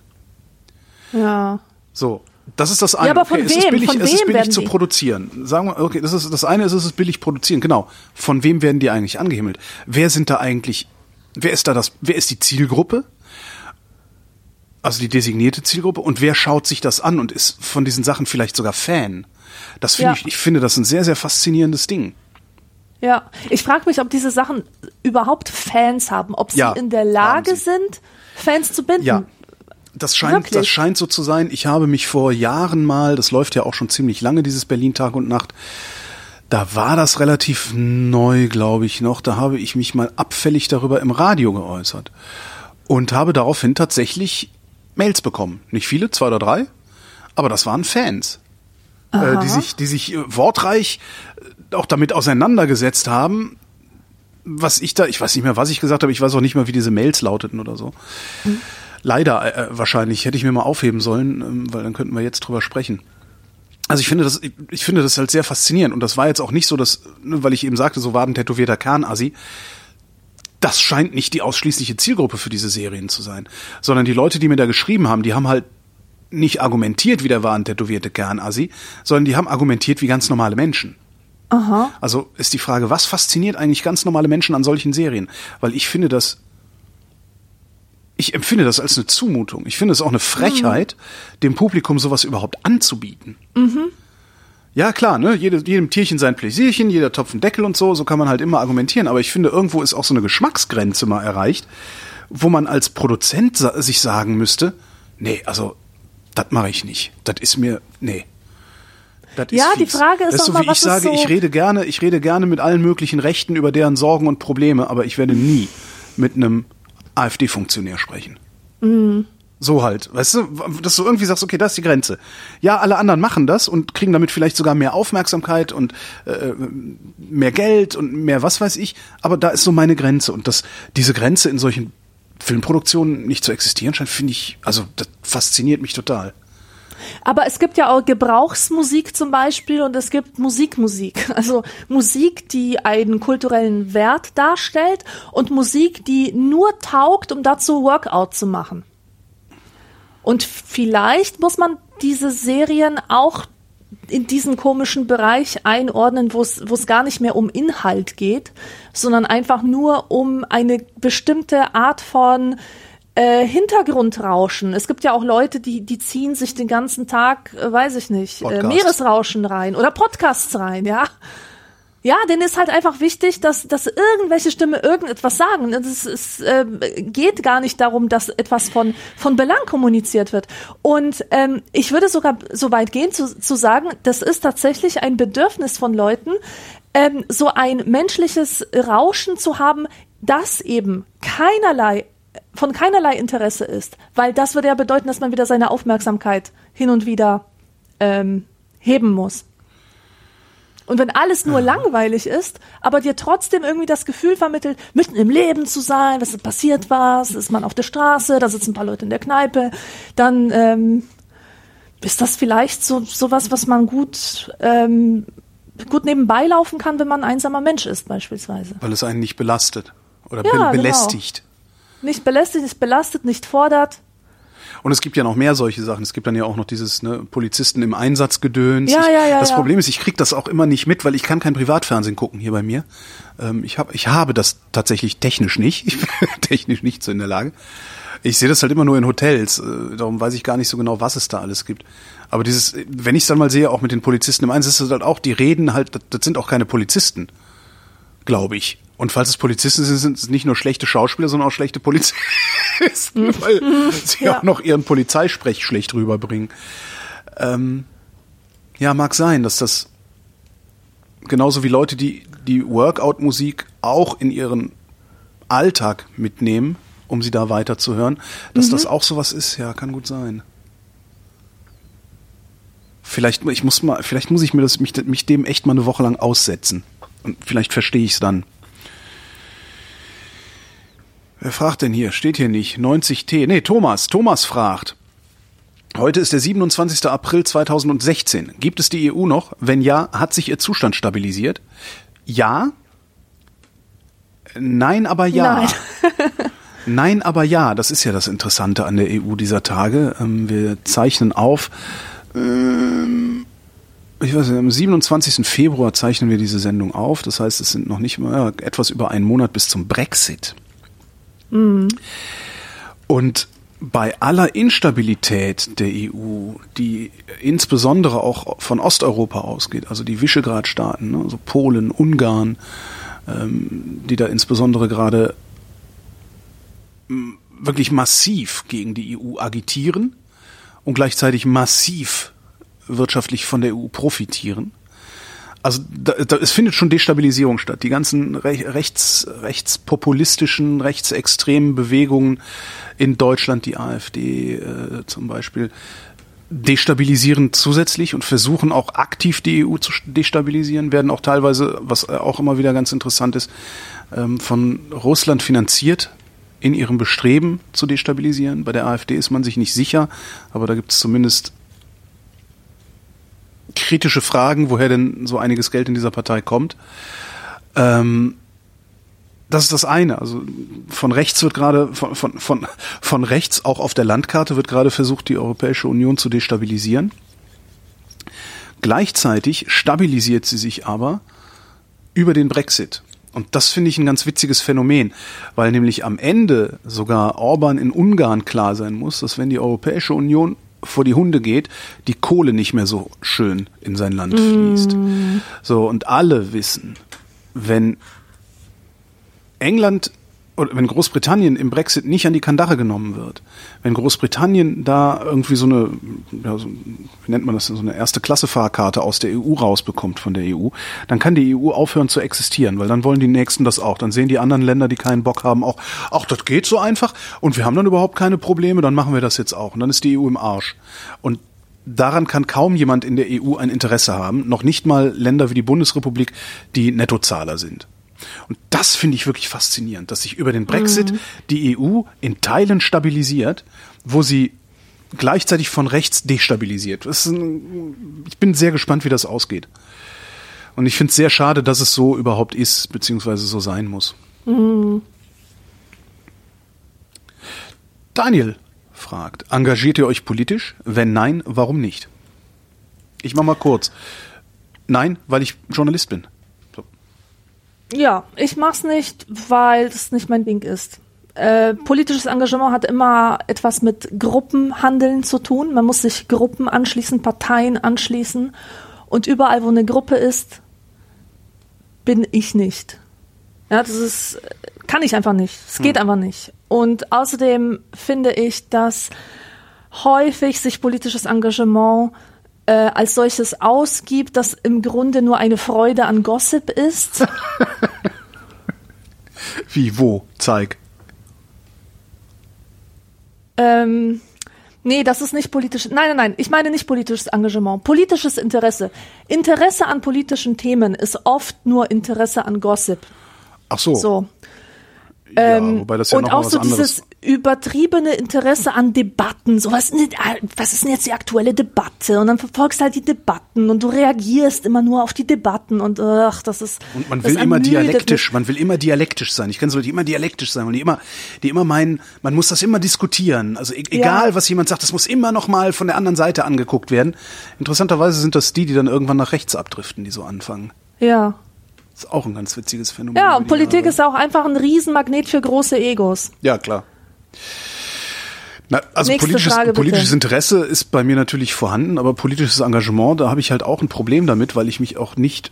Ja. So. Das ist das eine. aber von es ist wem? billig, Von es ist wem billig zu die? produzieren. Sagen wir, okay, das ist das eine ist, es ist billig produzieren. Genau. Von wem werden die eigentlich angehimmelt? Wer sind da eigentlich? Wer ist da das? Wer ist die Zielgruppe? Also die designierte Zielgruppe und wer schaut sich das an und ist von diesen Sachen vielleicht sogar Fan? Das finde Ja. ich, ich finde das ein sehr, sehr faszinierendes Ding. Ja, ich frage mich, ob diese Sachen überhaupt Fans haben, ob sie Ja, in der Lage sind, Fans zu binden. Ja. Das scheint, Wirklich? das scheint so zu sein. Ich habe mich vor Jahren mal, das läuft ja auch schon ziemlich lange, dieses Berlin Tag und Nacht, da war das relativ neu, glaube ich noch. Da habe ich mich mal abfällig darüber im Radio geäußert und habe daraufhin tatsächlich Mails bekommen. Nicht viele, zwei oder drei, aber das waren Fans, äh, die sich, die sich äh, wortreich auch damit auseinandergesetzt haben, was ich da, ich weiß nicht mehr, was ich gesagt habe, ich weiß auch nicht mehr, wie diese Mails lauteten oder so. Leider äh, wahrscheinlich hätte ich mir mal aufheben sollen, ähm, weil dann könnten wir jetzt drüber sprechen. Also ich finde das, ich, ich finde das halt sehr faszinierend und das war jetzt auch nicht so, dass, ne, weil ich eben sagte, so war ein tätowierter Kernassi. Das scheint nicht die ausschließliche Zielgruppe für diese Serien zu sein, sondern die Leute, die mir da geschrieben haben, die haben halt nicht argumentiert, wie der war ein tätowierte Kernassi, sondern die haben argumentiert wie ganz normale Menschen. Aha. Also ist die Frage, was fasziniert eigentlich ganz normale Menschen an solchen Serien? Weil ich finde das, ich empfinde das als eine Zumutung. Ich finde es auch eine Frechheit, dem Publikum sowas überhaupt anzubieten. Ja, klar, ne? Jede, jedem Tierchen sein Pläsierchen, jeder Topf einen Deckel und so, so kann man halt immer argumentieren. Aber ich finde, irgendwo ist auch so eine Geschmacksgrenze mal erreicht, wo man als Produzent sa sich sagen müsste, nee, also, das mache ich nicht. Das ist mir, nee. Das Ja, die fies. Frage ist das ist so, mal, wie was ich ist sage, so- ich rede gerne, ich rede gerne mit allen möglichen Rechten über deren Sorgen und Probleme, aber ich werde nie mit einem AfD-Funktionär sprechen. Mhm. So halt, weißt du, dass du irgendwie sagst, okay, das ist die Grenze. Ja, alle anderen machen das und kriegen damit vielleicht sogar mehr Aufmerksamkeit und äh, mehr Geld und mehr was weiß ich, aber da ist so meine Grenze und dass diese Grenze in solchen Filmproduktionen nicht zu existieren scheint, finde ich, also das fasziniert mich total. Aber es gibt ja auch Gebrauchsmusik zum Beispiel und es gibt Musikmusik. Also Musik, die einen kulturellen Wert darstellt und Musik, die nur taugt, um dazu Workout zu machen. Und vielleicht muss man diese Serien auch in diesen komischen Bereich einordnen, wo es gar nicht mehr um Inhalt geht, sondern einfach nur um eine bestimmte Art von äh, Hintergrundrauschen. Es gibt ja auch Leute, die die ziehen sich den ganzen Tag, äh, weiß ich nicht, äh. Meeresrauschen rein oder Podcasts rein, ja. Ja, denen ist halt einfach wichtig, dass, dass irgendwelche Stimme irgendetwas sagen. Es, es äh, geht gar nicht darum, dass etwas von, von Belang kommuniziert wird. Und ähm, ich würde sogar so weit gehen zu, zu sagen, das ist tatsächlich ein Bedürfnis von Leuten, ähm, so ein menschliches Rauschen zu haben, das eben keinerlei von keinerlei Interesse ist, weil das würde ja bedeuten, dass man wieder seine Aufmerksamkeit hin und wieder ähm, heben muss. Und wenn alles nur langweilig ist, aber dir trotzdem irgendwie das Gefühl vermittelt, mitten im Leben zu sein, was passiert was, ist man auf der Straße, da sitzen ein paar Leute in der Kneipe, dann ähm, ist das vielleicht so sowas, was man gut ähm, gut nebenbei laufen kann, wenn man ein einsamer Mensch ist beispielsweise. Weil es einen nicht belastet oder Ja, be genau. Nicht belästigt, nicht belastet, nicht fordert. Und es gibt ja noch mehr solche Sachen. Es gibt dann ja auch noch dieses ne, Polizisten im Einsatz gedöns. Ja, ja, ja, Das ja. Problem ist, ich krieg das auch immer nicht mit, weil ich kann kein Privatfernsehen gucken hier bei mir. Ähm, ich, hab, ich habe das tatsächlich technisch nicht. Ich bin technisch nicht so in der Lage. Ich sehe das halt immer nur in Hotels. Äh, darum weiß ich gar nicht so genau, was es da alles gibt. Aber dieses, wenn ich es dann mal sehe, auch mit den Polizisten im Einsatz, ist es halt auch, die reden halt, das, das sind auch keine Polizisten, glaube ich. Und falls es Polizisten sind, sind es nicht nur schlechte Schauspieler, sondern auch schlechte Polizisten, weil sie Ja. auch noch ihren Polizeisprech schlecht rüberbringen. Ähm, ja, mag sein, dass das genauso wie Leute, die die Workout-Musik auch in ihren Alltag mitnehmen, um sie da weiterzuhören, dass das auch sowas ist, ja, kann gut sein. Vielleicht, ich muss mal, vielleicht muss ich mir das, mich, mich dem echt mal eine Woche lang aussetzen. Und vielleicht verstehe ich es dann. Wer fragt denn hier? Steht hier nicht. 90T. Nee, Thomas. Thomas fragt. Heute ist der 27. April 2016. Gibt es die EU noch? Wenn ja, hat sich ihr Zustand stabilisiert? Ja. Nein, aber ja. Nein. Nein, aber ja. Das ist ja das Interessante an der EU dieser Tage. Ähm, Wir zeichnen auf. ähm, Ich weiß nicht, am 27. Februar zeichnen wir diese Sendung auf. Das heißt, es sind noch nicht mal ja, etwas über einen Monat bis zum Brexit. Und bei aller Instabilität der EU, die insbesondere auch von Osteuropa ausgeht, also die Visegrad-Staaten, ne, also Polen, Ungarn, ähm, die da insbesondere gerade wirklich massiv gegen die EU agitieren und gleichzeitig massiv wirtschaftlich von der EU profitieren. Also da, da, es findet schon Destabilisierung statt. Die ganzen Re rechts, rechtspopulistischen, rechtsextremen Bewegungen in Deutschland, die AfD äh, zum Beispiel, destabilisieren zusätzlich und versuchen auch aktiv die EU zu destabilisieren, werden auch teilweise, was auch immer wieder ganz interessant ist, ähm, von Russland finanziert in ihrem Bestreben zu destabilisieren. Bei der AfD ist man sich nicht sicher, aber da gibt es zumindest kritische Fragen, woher denn so einiges Geld in dieser Partei kommt. Ähm, das ist das eine. Also von rechts wird gerade von, von, von, von rechts auch auf der Landkarte wird gerade versucht, die Europäische Union zu destabilisieren. Gleichzeitig stabilisiert sie sich aber über den Brexit. Und das finde ich ein ganz witziges Phänomen, weil nämlich am Ende sogar Orban in Ungarn klar sein muss, dass wenn die Europäische Union vor die Hunde geht, die Kohle nicht mehr so schön in sein Land fließt. So, und alle wissen, wenn England wenn Großbritannien im Brexit nicht an die Kandare genommen wird, wenn Großbritannien da irgendwie so eine, ja, so, wie nennt man das, so eine erste Klasse Fahrkarte aus der EU rausbekommt von der EU, dann kann die EU aufhören zu existieren, weil dann wollen die Nächsten das auch. Dann sehen die anderen Länder, die keinen Bock haben, auch, ach, das geht so einfach und wir haben dann überhaupt keine Probleme, dann machen wir das jetzt auch. Und dann ist die EU im Arsch. Und daran kann kaum jemand in der EU ein Interesse haben, noch nicht mal Länder wie die Bundesrepublik, die Nettozahler sind. Und das finde ich wirklich faszinierend, dass sich über den Brexit die EU in Teilen stabilisiert, wo sie gleichzeitig von rechts destabilisiert. Ein, ich bin sehr gespannt, wie das ausgeht. Und ich finde es sehr schade, dass es so überhaupt ist, beziehungsweise so sein muss. Daniel fragt, engagiert ihr euch politisch? Wenn nein, warum nicht? Ich mach mal kurz. Nein, weil ich Journalist bin. Ja, ich mach's nicht, weil es nicht mein Ding ist. Äh, politisches Engagement hat immer etwas mit Gruppenhandeln zu tun. Man muss sich Gruppen anschließen, Parteien anschließen. Und überall, wo eine Gruppe ist, bin ich nicht. Ja, das ist, kann ich einfach nicht. Es geht einfach nicht. Und außerdem finde ich, dass häufig sich politisches Engagement äh, als solches ausgibt, das im Grunde nur eine Freude an Gossip ist. Wie, wo? Zeig. ähm, Nee, das ist nicht politisch. Nein, nein, nein. Ich meine nicht politisches Engagement. Politisches Interesse. Interesse an politischen Themen ist oft nur Interesse an Gossip. Ach so. So. Ja, Ähm, wobei das ja und auch so dieses übertriebene Interesse an Debatten. So was, was ist denn jetzt die aktuelle Debatte? Und dann verfolgst du halt die Debatten und du reagierst immer nur auf die Debatten und ach, das ist. Und man will immer dialektisch, mich. man will immer dialektisch sein. Ich kenne so, die immer dialektisch sein und die immer, die immer meinen, man muss das immer diskutieren. Also e egal, was jemand sagt, das muss immer noch mal von der anderen Seite angeguckt werden. Interessanterweise sind das die, die dann irgendwann nach rechts abdriften, die so anfangen. Ja. Das ist auch ein ganz witziges Phänomen. Ja, und Politik Jahre. ist auch einfach ein Riesenmagnet für große Egos. Ja, klar. Na, also Nächste politisches, Frage, politisches Interesse ist bei mir natürlich vorhanden, aber politisches Engagement, da habe ich halt auch ein Problem damit, weil ich mich auch nicht,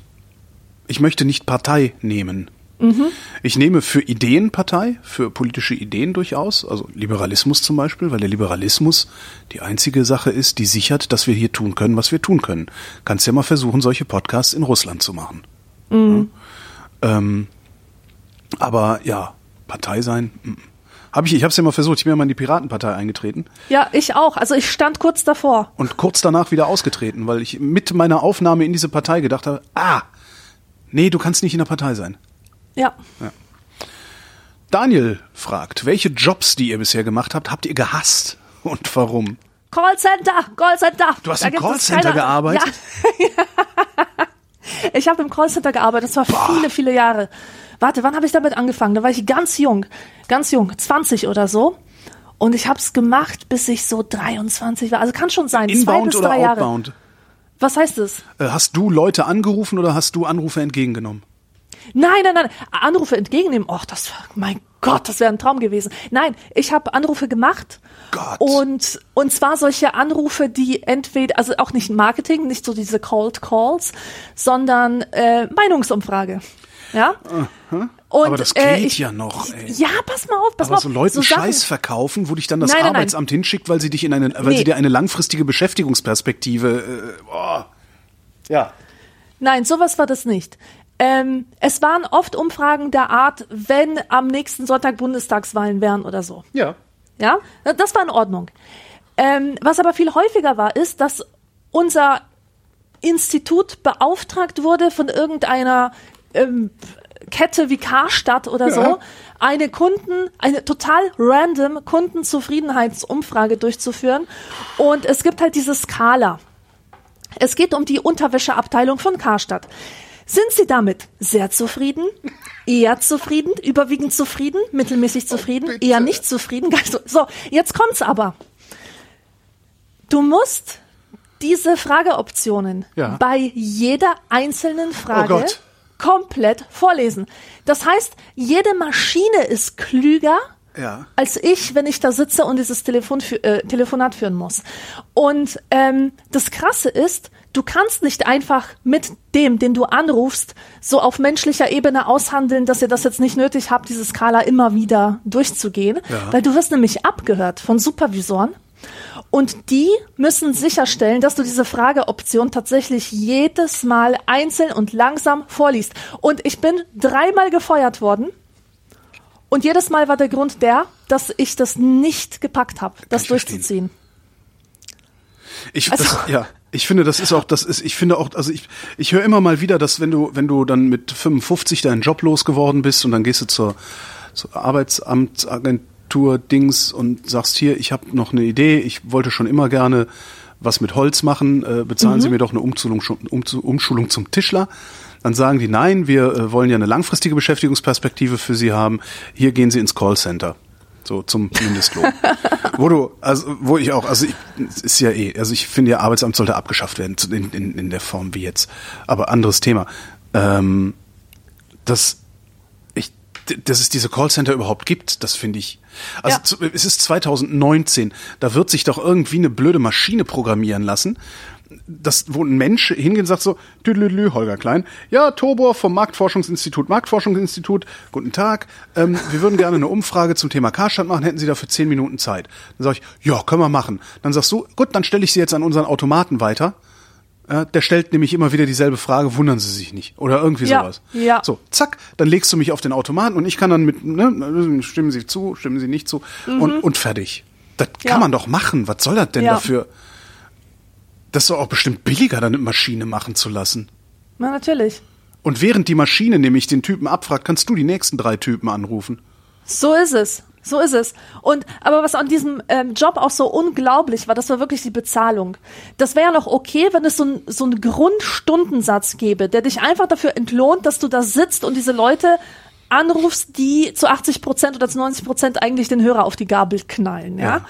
ich möchte nicht Partei nehmen. Mhm. Ich nehme für Ideen Partei, für politische Ideen durchaus, also Liberalismus zum Beispiel, weil der Liberalismus die einzige Sache ist, die sichert, dass wir hier tun können, was wir tun können. Kannst ja mal versuchen, solche Podcasts in Russland zu machen. Mhm. Ja. Ähm, aber ja, Partei sein. mm. Habe ich, ich habe es ja mal versucht. Ich bin ja mal in die Piratenpartei eingetreten Ja, ich auch. Also ich stand kurz davor. und kurz danach wieder ausgetreten, weil ich mit meiner Aufnahme in diese Partei gedacht habe, ah, nee, du kannst nicht in der Partei sein. Ja. Daniel fragt, welche Jobs, die ihr bisher gemacht habt, habt ihr gehasst und warum? Callcenter, Callcenter. Du hast Da im Callcenter gearbeitet? Ja. ich habe im Callcenter gearbeitet. Das war viele, viele Jahre. Warte, wann habe ich damit angefangen? Da war ich ganz jung, ganz jung, 20 oder so. Und ich habe es gemacht, bis ich so 23 war. Also kann schon sein, zwei Inbound bis oder drei Jahre. outbound? Was heißt es? Äh, Hast du Leute angerufen oder hast du Anrufe entgegengenommen? Nein, nein, nein. Anrufe entgegennehmen. Och, das war, mein Gott, das wäre ein Traum gewesen. Nein, ich habe Anrufe gemacht. Gott. Und, und zwar solche Anrufe, die entweder, also auch nicht Marketing, nicht so diese Cold Calls, sondern äh, Meinungsumfrage. Ja? Und, Aber das äh, geht ich, ja noch, ey. Ja, pass mal auf, pass mal Aber auf. so Leuten Sachen- Scheiß verkaufen, wo dich dann das Nein, nein, nein. Arbeitsamt hinschickt, weil sie dich in eine, weil Nee. sie dir eine langfristige Beschäftigungsperspektive. Äh, boah. Ja. Nein, sowas war das nicht. Ähm, es waren oft Umfragen der Art, wenn am nächsten Sonntag Bundestagswahlen wären oder so. Ja. Ja, das war in Ordnung. Ähm, was aber viel häufiger war, ist, dass unser Institut beauftragt wurde von irgendeiner ähm, Kette wie Karstadt oder so, Ja. eine Kunden, eine total random Kundenzufriedenheitsumfrage durchzuführen. Und es gibt halt diese Skala. Es geht um die Unterwäscheabteilung von Karstadt. Sind Sie damit sehr zufrieden? Eher zufrieden? Überwiegend zufrieden? Mittelmäßig zufrieden? bitte. eher nicht zufrieden? So. jetzt kommt's aber. Du musst diese Frageoptionen Ja. bei jeder einzelnen Frage Oh komplett vorlesen. Das heißt, jede Maschine ist klüger Ja. als ich, wenn ich da sitze und dieses Telefon fü- äh, Telefonat führen muss. Und ähm, das Krasse ist, du kannst nicht einfach mit dem, den du anrufst, so auf menschlicher Ebene aushandeln, dass ihr das jetzt nicht nötig habt, diese Skala immer wieder durchzugehen, Ja. weil du wirst nämlich abgehört von Supervisoren. Und die müssen sicherstellen, dass du diese Frageoption tatsächlich jedes Mal einzeln und langsam vorliest. Und ich bin dreimal gefeuert worden. Und jedes Mal war der Grund der, dass ich das nicht gepackt habe, das durchzuziehen. Ich, Also- das, ja, ich finde, das ist auch, das ist, ich finde auch, also ich, ich höre immer mal wieder, dass wenn du, wenn du dann mit 55 deinen Job losgeworden bist und dann gehst du zur, zur Arbeitsamtsagentur Dings und sagst hier, ich habe noch eine Idee, ich wollte schon immer gerne was mit Holz machen, äh, bezahlen Sie mir doch eine Umschulung, Umschulung zum Tischler. Dann sagen die, nein, wir äh, wollen ja eine langfristige Beschäftigungsperspektive für Sie haben. Hier gehen Sie ins Callcenter. So zum Mindestlohn. wo du, also wo ich auch, also ich, ist ja eh, also ich finde ja, Arbeitsamt sollte abgeschafft werden in, in, in der Form wie jetzt. Aber anderes Thema. Ähm, dass ich, dass es diese Callcenter überhaupt gibt, das finde ich. Also Ja. es ist 2019, da wird sich doch irgendwie eine blöde Maschine programmieren lassen, das, wo ein Mensch hingeht und sagt so, Tüdelü, Holger Klein, ja, Tobor vom Marktforschungsinstitut, Marktforschungsinstitut, guten Tag, ähm, wir würden gerne eine Umfrage zum Thema Karstadt machen, hätten Sie dafür zehn Minuten Zeit. Dann sage ich, ja, können wir machen. Dann sagst du, gut, dann stelle ich Sie jetzt an unseren Automaten weiter. Ja, der stellt nämlich immer wieder dieselbe Frage, wundern Sie sich nicht. Oder irgendwie Ja, sowas. ja. So, zack, dann legst du mich auf den Automaten und ich kann dann mit, ne, stimmen Sie zu, stimmen Sie nicht zu Mhm. und, und fertig. Das Ja. kann man doch machen. Was soll das denn Ja. dafür? Das ist doch auch bestimmt billiger, dann eine Maschine machen zu lassen. Na, natürlich. Und während die Maschine nämlich den Typen abfragt, kannst du die nächsten drei Typen anrufen. So ist es. So ist es. Und aber was an diesem ähm, Job auch so unglaublich war, das war wirklich die Bezahlung. Das wäre ja noch okay, wenn es so, ein, so einen Grundstundensatz gäbe, der dich einfach dafür entlohnt, dass du da sitzt und diese Leute anrufst, die zu 80 Prozent oder zu 90 Prozent eigentlich den Hörer auf die Gabel knallen. Ja. Ja.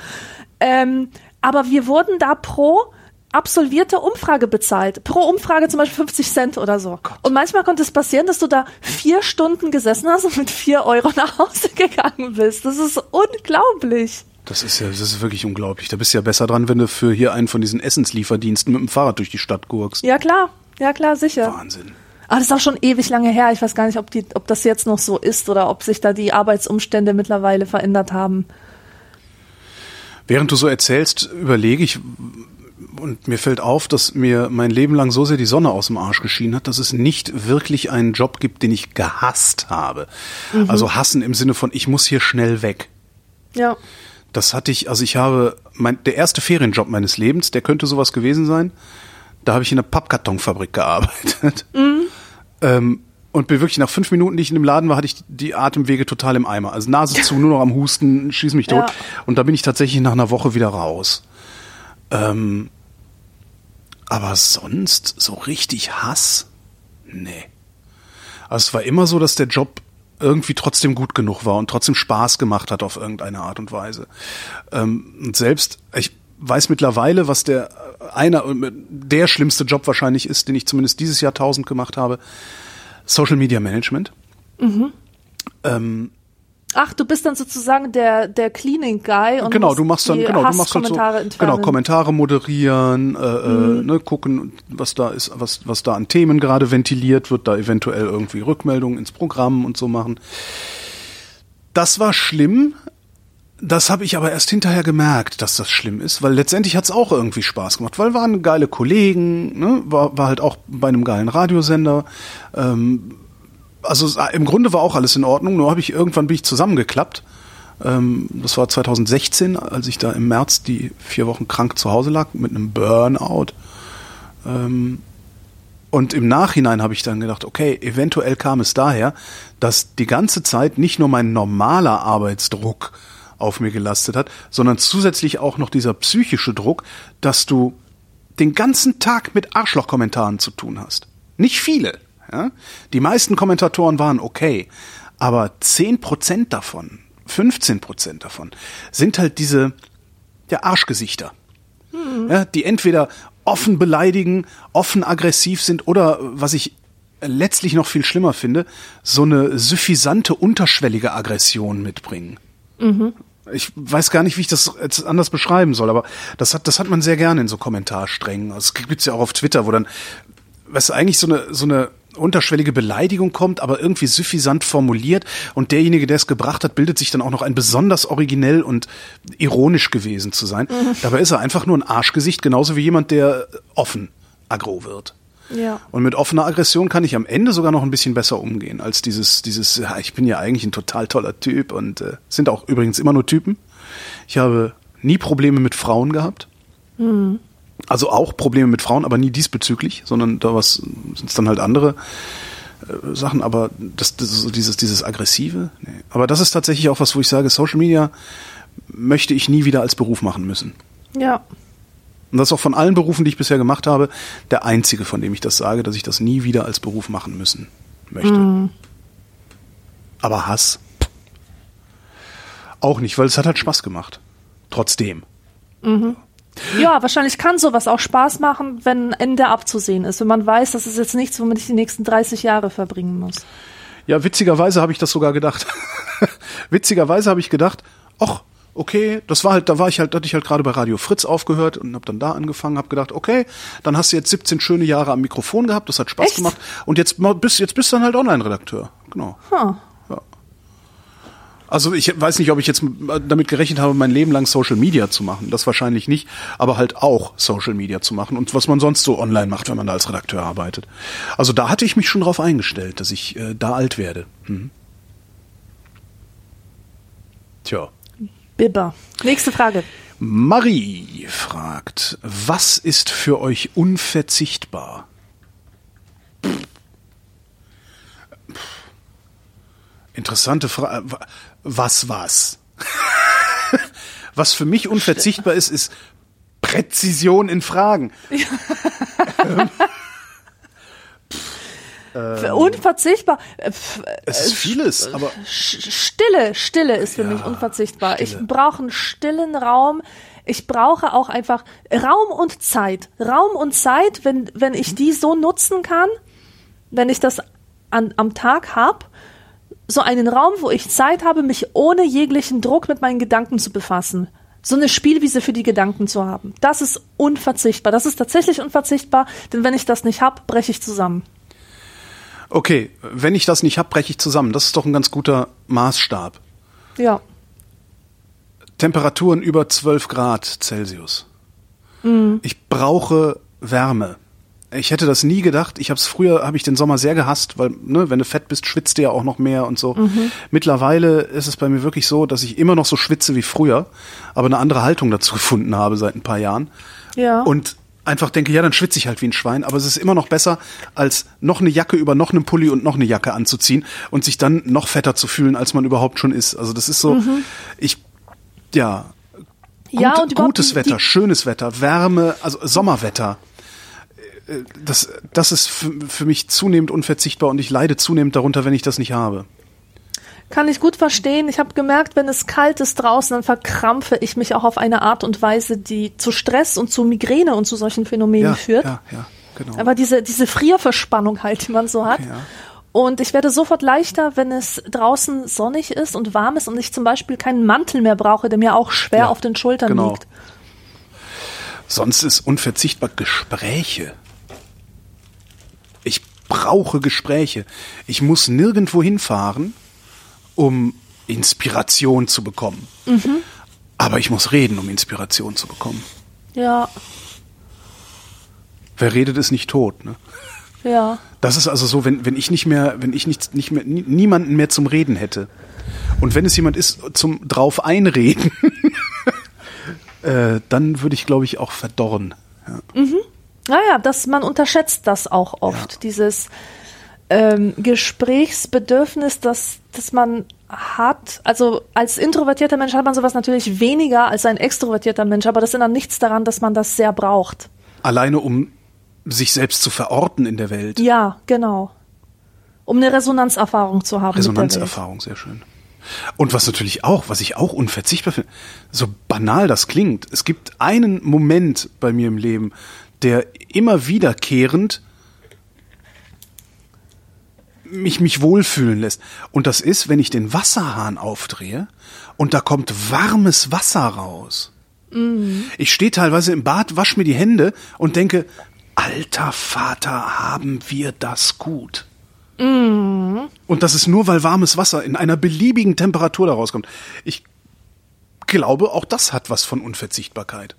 Ähm, aber wir wurden da pro absolvierte Umfrage bezahlt. Pro Umfrage zum Beispiel 50 Cent oder so. Und manchmal konnte es passieren, dass du da vier Stunden gesessen hast und mit vier Euro nach Hause gegangen bist. Das ist unglaublich. Das ist ja, das ist wirklich unglaublich. Da bist du ja besser dran, wenn du für hier einen von diesen Essenslieferdiensten mit dem Fahrrad durch die Stadt gurkst. Ja klar, ja klar, sicher. Wahnsinn. Aber das ist auch schon ewig lange her. Ich weiß gar nicht, ob, die, ob das jetzt noch so ist oder ob sich da die Arbeitsumstände mittlerweile verändert haben. Während du so erzählst, überlege ich, und mir fällt auf, dass mir mein Leben lang so sehr die Sonne aus dem Arsch geschienen hat, dass es nicht wirklich einen Job gibt, den ich gehasst habe. Also hassen im Sinne von, ich muss hier schnell weg. Ja. Das hatte ich, also ich habe, mein, der erste Ferienjob meines Lebens, der könnte sowas gewesen sein. Da habe ich in einer Pappkartonfabrik gearbeitet. Ähm, und bin wirklich nach fünf Minuten, die ich in dem Laden war, hatte ich die Atemwege total im Eimer. Also Nase zu, nur noch am Husten, schieß mich tot. Ja. Und da bin ich tatsächlich nach einer Woche wieder raus. Ähm, aber sonst so richtig Hass? Nee. Also es war immer so, dass der Job irgendwie trotzdem gut genug war und trotzdem Spaß gemacht hat auf irgendeine Art und Weise. Ähm, und selbst, ich weiß mittlerweile, was der einer, der schlimmste Job wahrscheinlich ist, den ich zumindest dieses Jahrtausend gemacht habe. Social Media Management. Ähm, Ach, du bist dann sozusagen der, der Cleaning Guy und genau, du machst dann, genau, du machst halt so, entfernen. genau, Kommentare moderieren, äh, äh, ne, gucken, was da ist, was, was da an Themen gerade ventiliert wird, da eventuell irgendwie Rückmeldungen ins Programm und so machen. Das war schlimm. Das habe ich aber erst hinterher gemerkt, dass das schlimm ist, weil letztendlich hat's auch irgendwie Spaß gemacht, weil waren geile Kollegen, ne, war, war halt auch bei einem geilen Radiosender. Ähm, also es- im Grunde war auch alles in Ordnung, nur habe ich irgendwann bin ich zusammengeklappt. Ähm, das war 2016, als ich da im März die vier Wochen krank zu Hause lag mit einem Burnout. Ähm, und im Nachhinein habe ich dann gedacht, okay, eventuell kam es daher, dass die ganze Zeit nicht nur mein normaler Arbeitsdruck auf mir gelastet hat, sondern zusätzlich auch noch dieser psychische Druck, dass du den ganzen Tag mit Arschlochkommentaren zu tun hast. Nicht viele. Ja? Die meisten Kommentatoren waren okay, aber 10% davon, 15% davon sind halt diese ja, Arschgesichter. Ja, die entweder offen beleidigen, offen aggressiv sind oder, was ich letztlich noch viel schlimmer finde, so eine suffisante, unterschwellige Aggression mitbringen. Ich weiß gar nicht, wie ich das jetzt anders beschreiben soll, aber das hat, das hat man sehr gerne in so Kommentarsträngen. Es gibt's ja auch auf Twitter, wo dann, was eigentlich so eine, so eine unterschwellige Beleidigung kommt, aber irgendwie suffisant formuliert und derjenige, der es gebracht hat, bildet sich dann auch noch ein besonders originell und ironisch gewesen zu sein. Dabei ist er einfach nur ein Arschgesicht, genauso wie jemand, der offen aggro wird. Ja. Und mit offener Aggression kann ich am Ende sogar noch ein bisschen besser umgehen als dieses, dieses, ja, ich bin ja eigentlich ein total toller Typ und äh, sind auch übrigens immer nur Typen. Ich habe nie Probleme mit Frauen gehabt. Also auch Probleme mit Frauen, aber nie diesbezüglich, sondern da was sind es dann halt andere äh, Sachen, aber das, das ist so dieses, dieses Aggressive. Nee. Aber das ist tatsächlich auch was, wo ich sage, Social Media möchte ich nie wieder als Beruf machen müssen. Ja. Und das ist auch von allen Berufen, die ich bisher gemacht habe, der einzige, von dem ich das sage, dass ich das nie wieder als Beruf machen müssen möchte. Aber Hass auch nicht, weil es hat halt Spaß gemacht. Trotzdem. Ja, wahrscheinlich kann sowas auch Spaß machen, wenn ein Ende abzusehen ist. Wenn man weiß, das ist jetzt nichts, womit ich die nächsten 30 Jahre verbringen muss. Ja, witzigerweise habe ich das sogar gedacht. witzigerweise habe ich gedacht, ach, okay, das war halt, da war ich halt, da hatte ich halt gerade bei Radio Fritz aufgehört und habe dann da angefangen, habe gedacht, okay, dann hast du jetzt 17 schöne Jahre am Mikrofon gehabt, das hat Spaß Echt? gemacht und jetzt bist jetzt bist du dann halt Online-Redakteur. Genau. Huh. Also ich weiß nicht, ob ich jetzt damit gerechnet habe, mein Leben lang Social Media zu machen. Das wahrscheinlich nicht, aber halt auch Social Media zu machen und was man sonst so online macht, wenn man da als Redakteur arbeitet. Also da hatte ich mich schon drauf eingestellt, dass ich äh, da alt werde. Mhm. Tja. Bibber. Nächste Frage. Marie fragt, was ist für euch unverzichtbar? Interessante Frage. Was was? was für mich unverzichtbar ist, ist Präzision in Fragen. Ähm, unverzichtbar. Äh, es ist vieles, aber Stille, Stille ist für ja, mich unverzichtbar. Stille. Ich brauche einen stillen Raum. Ich brauche auch einfach Raum und Zeit. Raum und Zeit, wenn wenn ich die so nutzen kann, wenn ich das an, am Tag habe, so einen Raum, wo ich Zeit habe, mich ohne jeglichen Druck mit meinen Gedanken zu befassen. So eine Spielwiese für die Gedanken zu haben. Das ist unverzichtbar. Das ist tatsächlich unverzichtbar, denn wenn ich das nicht habe, breche ich zusammen. Okay, wenn ich das nicht hab, breche ich zusammen. Das ist doch ein ganz guter Maßstab. Ja. Temperaturen über 12 Grad Celsius. Mhm. Ich brauche Wärme. Ich hätte das nie gedacht. Ich habe es früher, habe ich den Sommer sehr gehasst, weil ne, wenn du fett bist, schwitzt du ja auch noch mehr und so. Mhm. Mittlerweile ist es bei mir wirklich so, dass ich immer noch so schwitze wie früher, aber eine andere Haltung dazu gefunden habe seit ein paar Jahren. Ja. Und einfach denke, ja, dann schwitze ich halt wie ein Schwein, aber es ist immer noch besser, als noch eine Jacke über noch einen Pulli und noch eine Jacke anzuziehen und sich dann noch fetter zu fühlen, als man überhaupt schon ist. Also das ist so, mhm. ich, ja, gut, ja und gutes Wetter, schönes Wetter, Wärme, also Sommerwetter. Das, das ist für, für mich zunehmend unverzichtbar und ich leide zunehmend darunter, wenn ich das nicht habe. Kann ich gut verstehen. Ich habe gemerkt, wenn es kalt ist draußen, dann verkrampfe ich mich auch auf eine Art und Weise, die zu Stress und zu Migräne und zu solchen Phänomenen ja, führt. Ja, ja, genau. Aber diese, diese Frierverspannung halt, die man so hat. Ja. Und ich werde sofort leichter, wenn es draußen sonnig ist und warm ist und ich zum Beispiel keinen Mantel mehr brauche, der mir auch schwer ja, auf den Schultern genau. liegt. Sonst ist unverzichtbar Gespräche. Ich brauche Gespräche. Ich muss nirgendwo hinfahren um Inspiration zu bekommen. Mhm. Aber ich muss reden, um Inspiration zu bekommen. Ja. Wer redet, ist nicht tot, ne? Ja. Das ist also so, wenn, wenn ich nicht mehr, wenn ich nicht, nicht mehr, niemanden mehr zum Reden hätte. Und wenn es jemand ist zum drauf einreden, äh, dann würde ich, glaube ich, auch verdorren. Ja. Mhm. Naja, das, man unterschätzt das auch oft, ja. dieses ähm, Gesprächsbedürfnis, das, das man hat. Also als introvertierter Mensch hat man sowas natürlich weniger als ein extrovertierter Mensch, aber das ändert nichts daran, dass man das sehr braucht. Alleine um sich selbst zu verorten in der Welt. Ja, genau. Um eine Resonanzerfahrung zu haben. Resonanzerfahrung, sehr schön. Und was natürlich auch, was ich auch unverzichtbar finde, so banal das klingt, es gibt einen Moment bei mir im Leben, der immer wiederkehrend mich, mich wohlfühlen lässt. Und das ist, wenn ich den Wasserhahn aufdrehe und da kommt warmes Wasser raus. Mhm. Ich stehe teilweise im Bad, wasche mir die Hände und denke, alter Vater, haben wir das gut. Mhm. Und das ist nur, weil warmes Wasser in einer beliebigen Temperatur da rauskommt. Ich glaube, auch das hat was von Unverzichtbarkeit.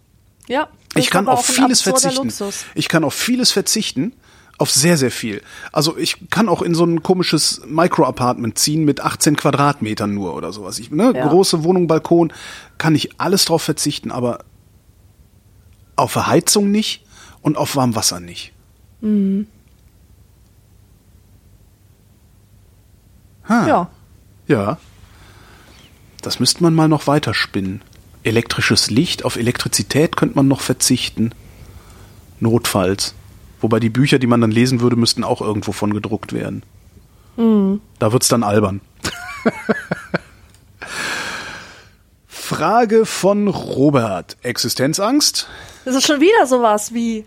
Ja. Ich kann auf vieles verzichten. Luxus. Ich kann auf vieles verzichten auf sehr, sehr viel. Also ich kann auch in so ein komisches Micro-Apartment ziehen mit 18 Quadratmetern nur oder sowas. Ich, ne, ja. Große Wohnung, Balkon, kann ich alles drauf verzichten, aber auf Verheizung nicht und auf Warmwasser nicht. Mhm. Ha. Ja. Ja. Das müsste man mal noch weiterspinnen. Elektrisches Licht, auf Elektrizität könnte man noch verzichten. Notfalls. Wobei die Bücher, die man dann lesen würde, müssten auch irgendwo von gedruckt werden. Mhm. Da wird's dann albern. Frage von Robert. Existenzangst? Das ist schon wieder sowas wie,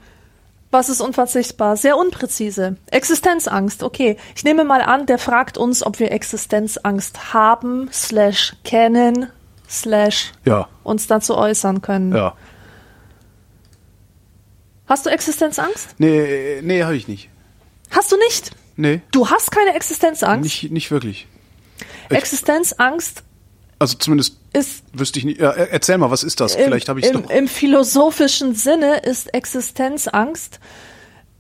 was ist unverzichtbar? Sehr unpräzise. Existenzangst, okay. Ich nehme mal an, der fragt uns, ob wir Existenzangst haben, slash kennen, slash ja. uns dazu äußern können. Ja. Hast du Existenzangst? Nee, nee, habe ich nicht. Hast du nicht? Nee. Du hast keine Existenzangst? Nicht, nicht wirklich. Existenzangst also zumindest ist, wüsste ich nicht. Ja, erzähl mal, was ist das? Im, Vielleicht habe ich es doch. Im philosophischen Sinne ist Existenzangst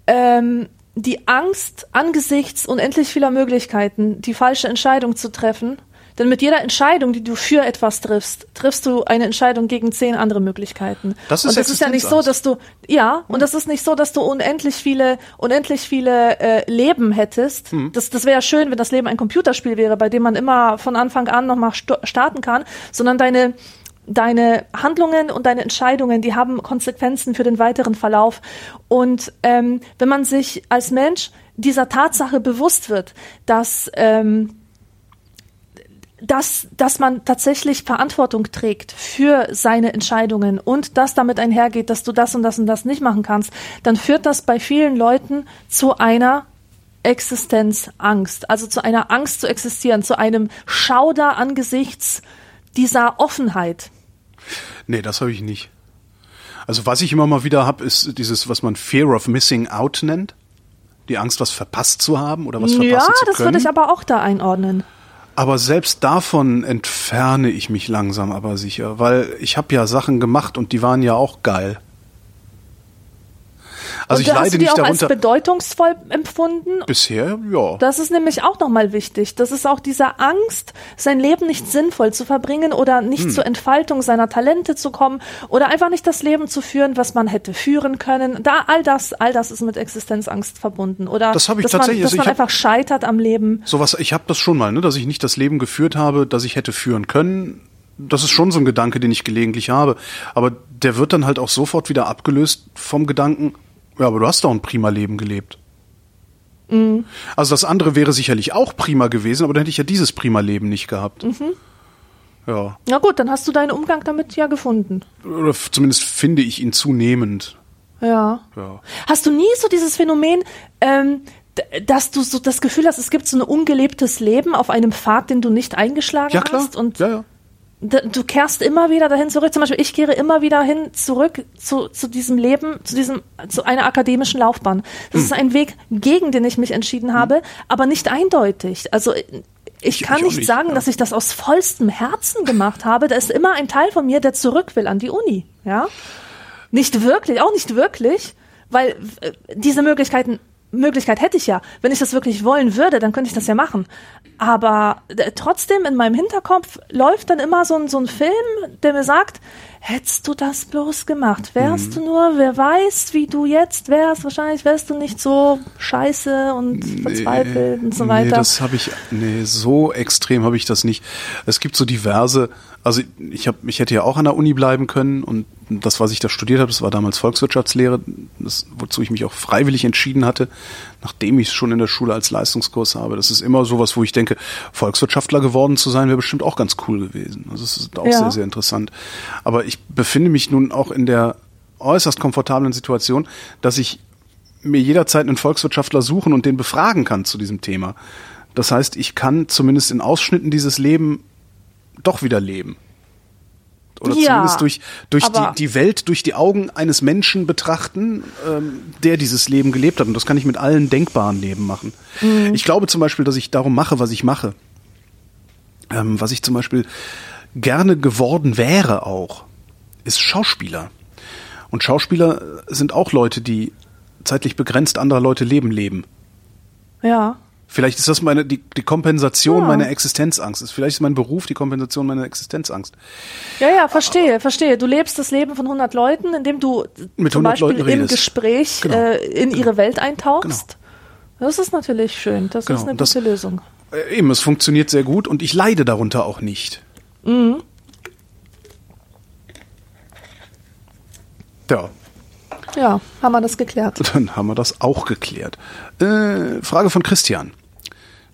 ähm, die Angst angesichts unendlich vieler Möglichkeiten, die falsche Entscheidung zu treffen, Denn mit jeder Entscheidung, die du für etwas triffst, triffst du eine Entscheidung gegen zehn andere Möglichkeiten. Das ist und das ist ja nicht so, dass du ja und das ist nicht so, dass du unendlich viele unendlich viele äh, Leben hättest. Hm. Das das wäre ja schön, wenn das Leben ein Computerspiel wäre, bei dem man immer von Anfang an nochmal starten kann, sondern deine deine Handlungen und deine Entscheidungen, die haben Konsequenzen für den weiteren Verlauf. Und ähm, wenn man sich als Mensch dieser Tatsache bewusst wird, dass ähm, dass, dass man tatsächlich Verantwortung trägt für seine Entscheidungen und das damit einhergeht, dass du das und das und das nicht machen kannst, dann führt das bei vielen Leuten zu einer Existenzangst, also zu einer Angst zu existieren, zu einem Schauder angesichts dieser Offenheit. Nee, das habe ich nicht. Also was ich immer mal wieder habe, ist dieses, was man Fear of Missing Out nennt. Die Angst, was verpasst zu haben oder was verpassen ja, zu das können. würde ich aber auch da einordnen. Aber selbst davon entferne ich mich langsam aber sicher, weil ich habe ja Sachen gemacht und die waren ja auch geil. Also und ich hast leide du die nicht auch darunter. als bedeutungsvoll empfunden? Bisher, ja. Das ist nämlich auch nochmal wichtig. Das ist auch diese Angst, sein Leben nicht sinnvoll zu verbringen oder nicht Hm. zur Entfaltung seiner Talente zu kommen oder einfach nicht das Leben zu führen, was man hätte führen können. Da all das, all das ist mit Existenzangst verbunden. Oder Das habe ich dass tatsächlich- man, dass also man hab- einfach scheitert am Leben. Sowas, ich habe das schon mal, ne, dass ich nicht das Leben geführt habe, das ich hätte führen können. Das ist schon so ein Gedanke, den ich gelegentlich habe. Aber der wird dann halt auch sofort wieder abgelöst vom Gedanken, ja, aber du hast doch ein prima Leben gelebt. Mhm. Also das andere wäre sicherlich auch prima gewesen, aber dann hätte ich ja dieses prima Leben nicht gehabt. Mhm. Ja. Na gut, dann hast du deinen Umgang damit ja gefunden. Oder zumindest finde ich ihn zunehmend. Ja. Ja. Hast du nie so dieses Phänomen, ähm, dass du so das Gefühl hast, es gibt so ein ungelebtes Leben auf einem Pfad, den du nicht eingeschlagen Ja, klar. hast? Und ja, ja. Du kehrst immer wieder dahin zurück. Zum Beispiel, ich kehre immer wieder hin zurück zu, zu diesem Leben, zu diesem, zu einer akademischen Laufbahn. Das Hm. ist ein Weg, gegen den ich mich entschieden habe, aber nicht eindeutig. Also ich Ich- kann ich nicht nicht, sagen, ja. dass ich das aus vollstem Herzen gemacht habe. Da ist immer ein Teil von mir, der zurück will an die Uni. Ja, nicht wirklich, auch nicht wirklich, weil äh, diese Möglichkeiten Möglichkeit hätte ich ja. Wenn ich das wirklich wollen würde, dann könnte ich das ja machen. Aber äh, trotzdem in meinem Hinterkopf läuft dann immer so ein, so ein Film, der mir sagt, hättest du das bloß gemacht, wärst du nur, wer weiß, wie du jetzt wärst, wahrscheinlich wärst du nicht so scheiße und verzweifelt und so Nee, weiter. das habe ich, nee, so extrem habe ich das nicht. Es gibt so diverse, also ich habe, ich hätte ja auch an der Uni bleiben können und das, was ich da studiert habe, das war damals Volkswirtschaftslehre, das, wozu ich mich auch freiwillig entschieden hatte, nachdem ich es schon in der Schule als Leistungskurs habe. Das ist immer sowas, wo ich denke, Volkswirtschaftler geworden zu sein, wäre bestimmt auch ganz cool gewesen. Also es ist auch Ja. sehr, sehr interessant. Aber ich befinde mich nun auch in der äußerst komfortablen Situation, dass ich mir jederzeit einen Volkswirtschaftler suchen und den befragen kann zu diesem Thema. Das heißt, ich kann zumindest in Ausschnitten dieses Leben doch wieder leben. Oder Ja, zumindest durch, durch die, die Welt durch die Augen eines Menschen betrachten, ähm, der dieses Leben gelebt hat. Und das kann ich mit allen denkbaren Leben machen. Mhm. Ich glaube zum Beispiel, dass ich darum mache, was ich mache. Ähm, was ich zum Beispiel gerne geworden wäre auch, ist Schauspieler. Und Schauspieler sind auch Leute, die zeitlich begrenzt anderer Leute Leben leben. ja. Vielleicht ist das meine die, die Kompensation Ja. meiner Existenzangst. Ist vielleicht ist mein Beruf die Kompensation meiner Existenzangst. Ja, ja, verstehe, verstehe. Du lebst das Leben von 100 Leuten, indem du Mit zum 100 Beispiel Leuten im redest. Gespräch Genau. äh, in ihre Welt eintauchst. Das ist natürlich schön. Das Genau. ist eine Das- gute Lösung. Äh, eben, es funktioniert sehr gut und ich leide darunter auch nicht. Mhm. Ja, Ja, haben wir das geklärt. dann haben wir das auch geklärt. Äh, Frage von Christian.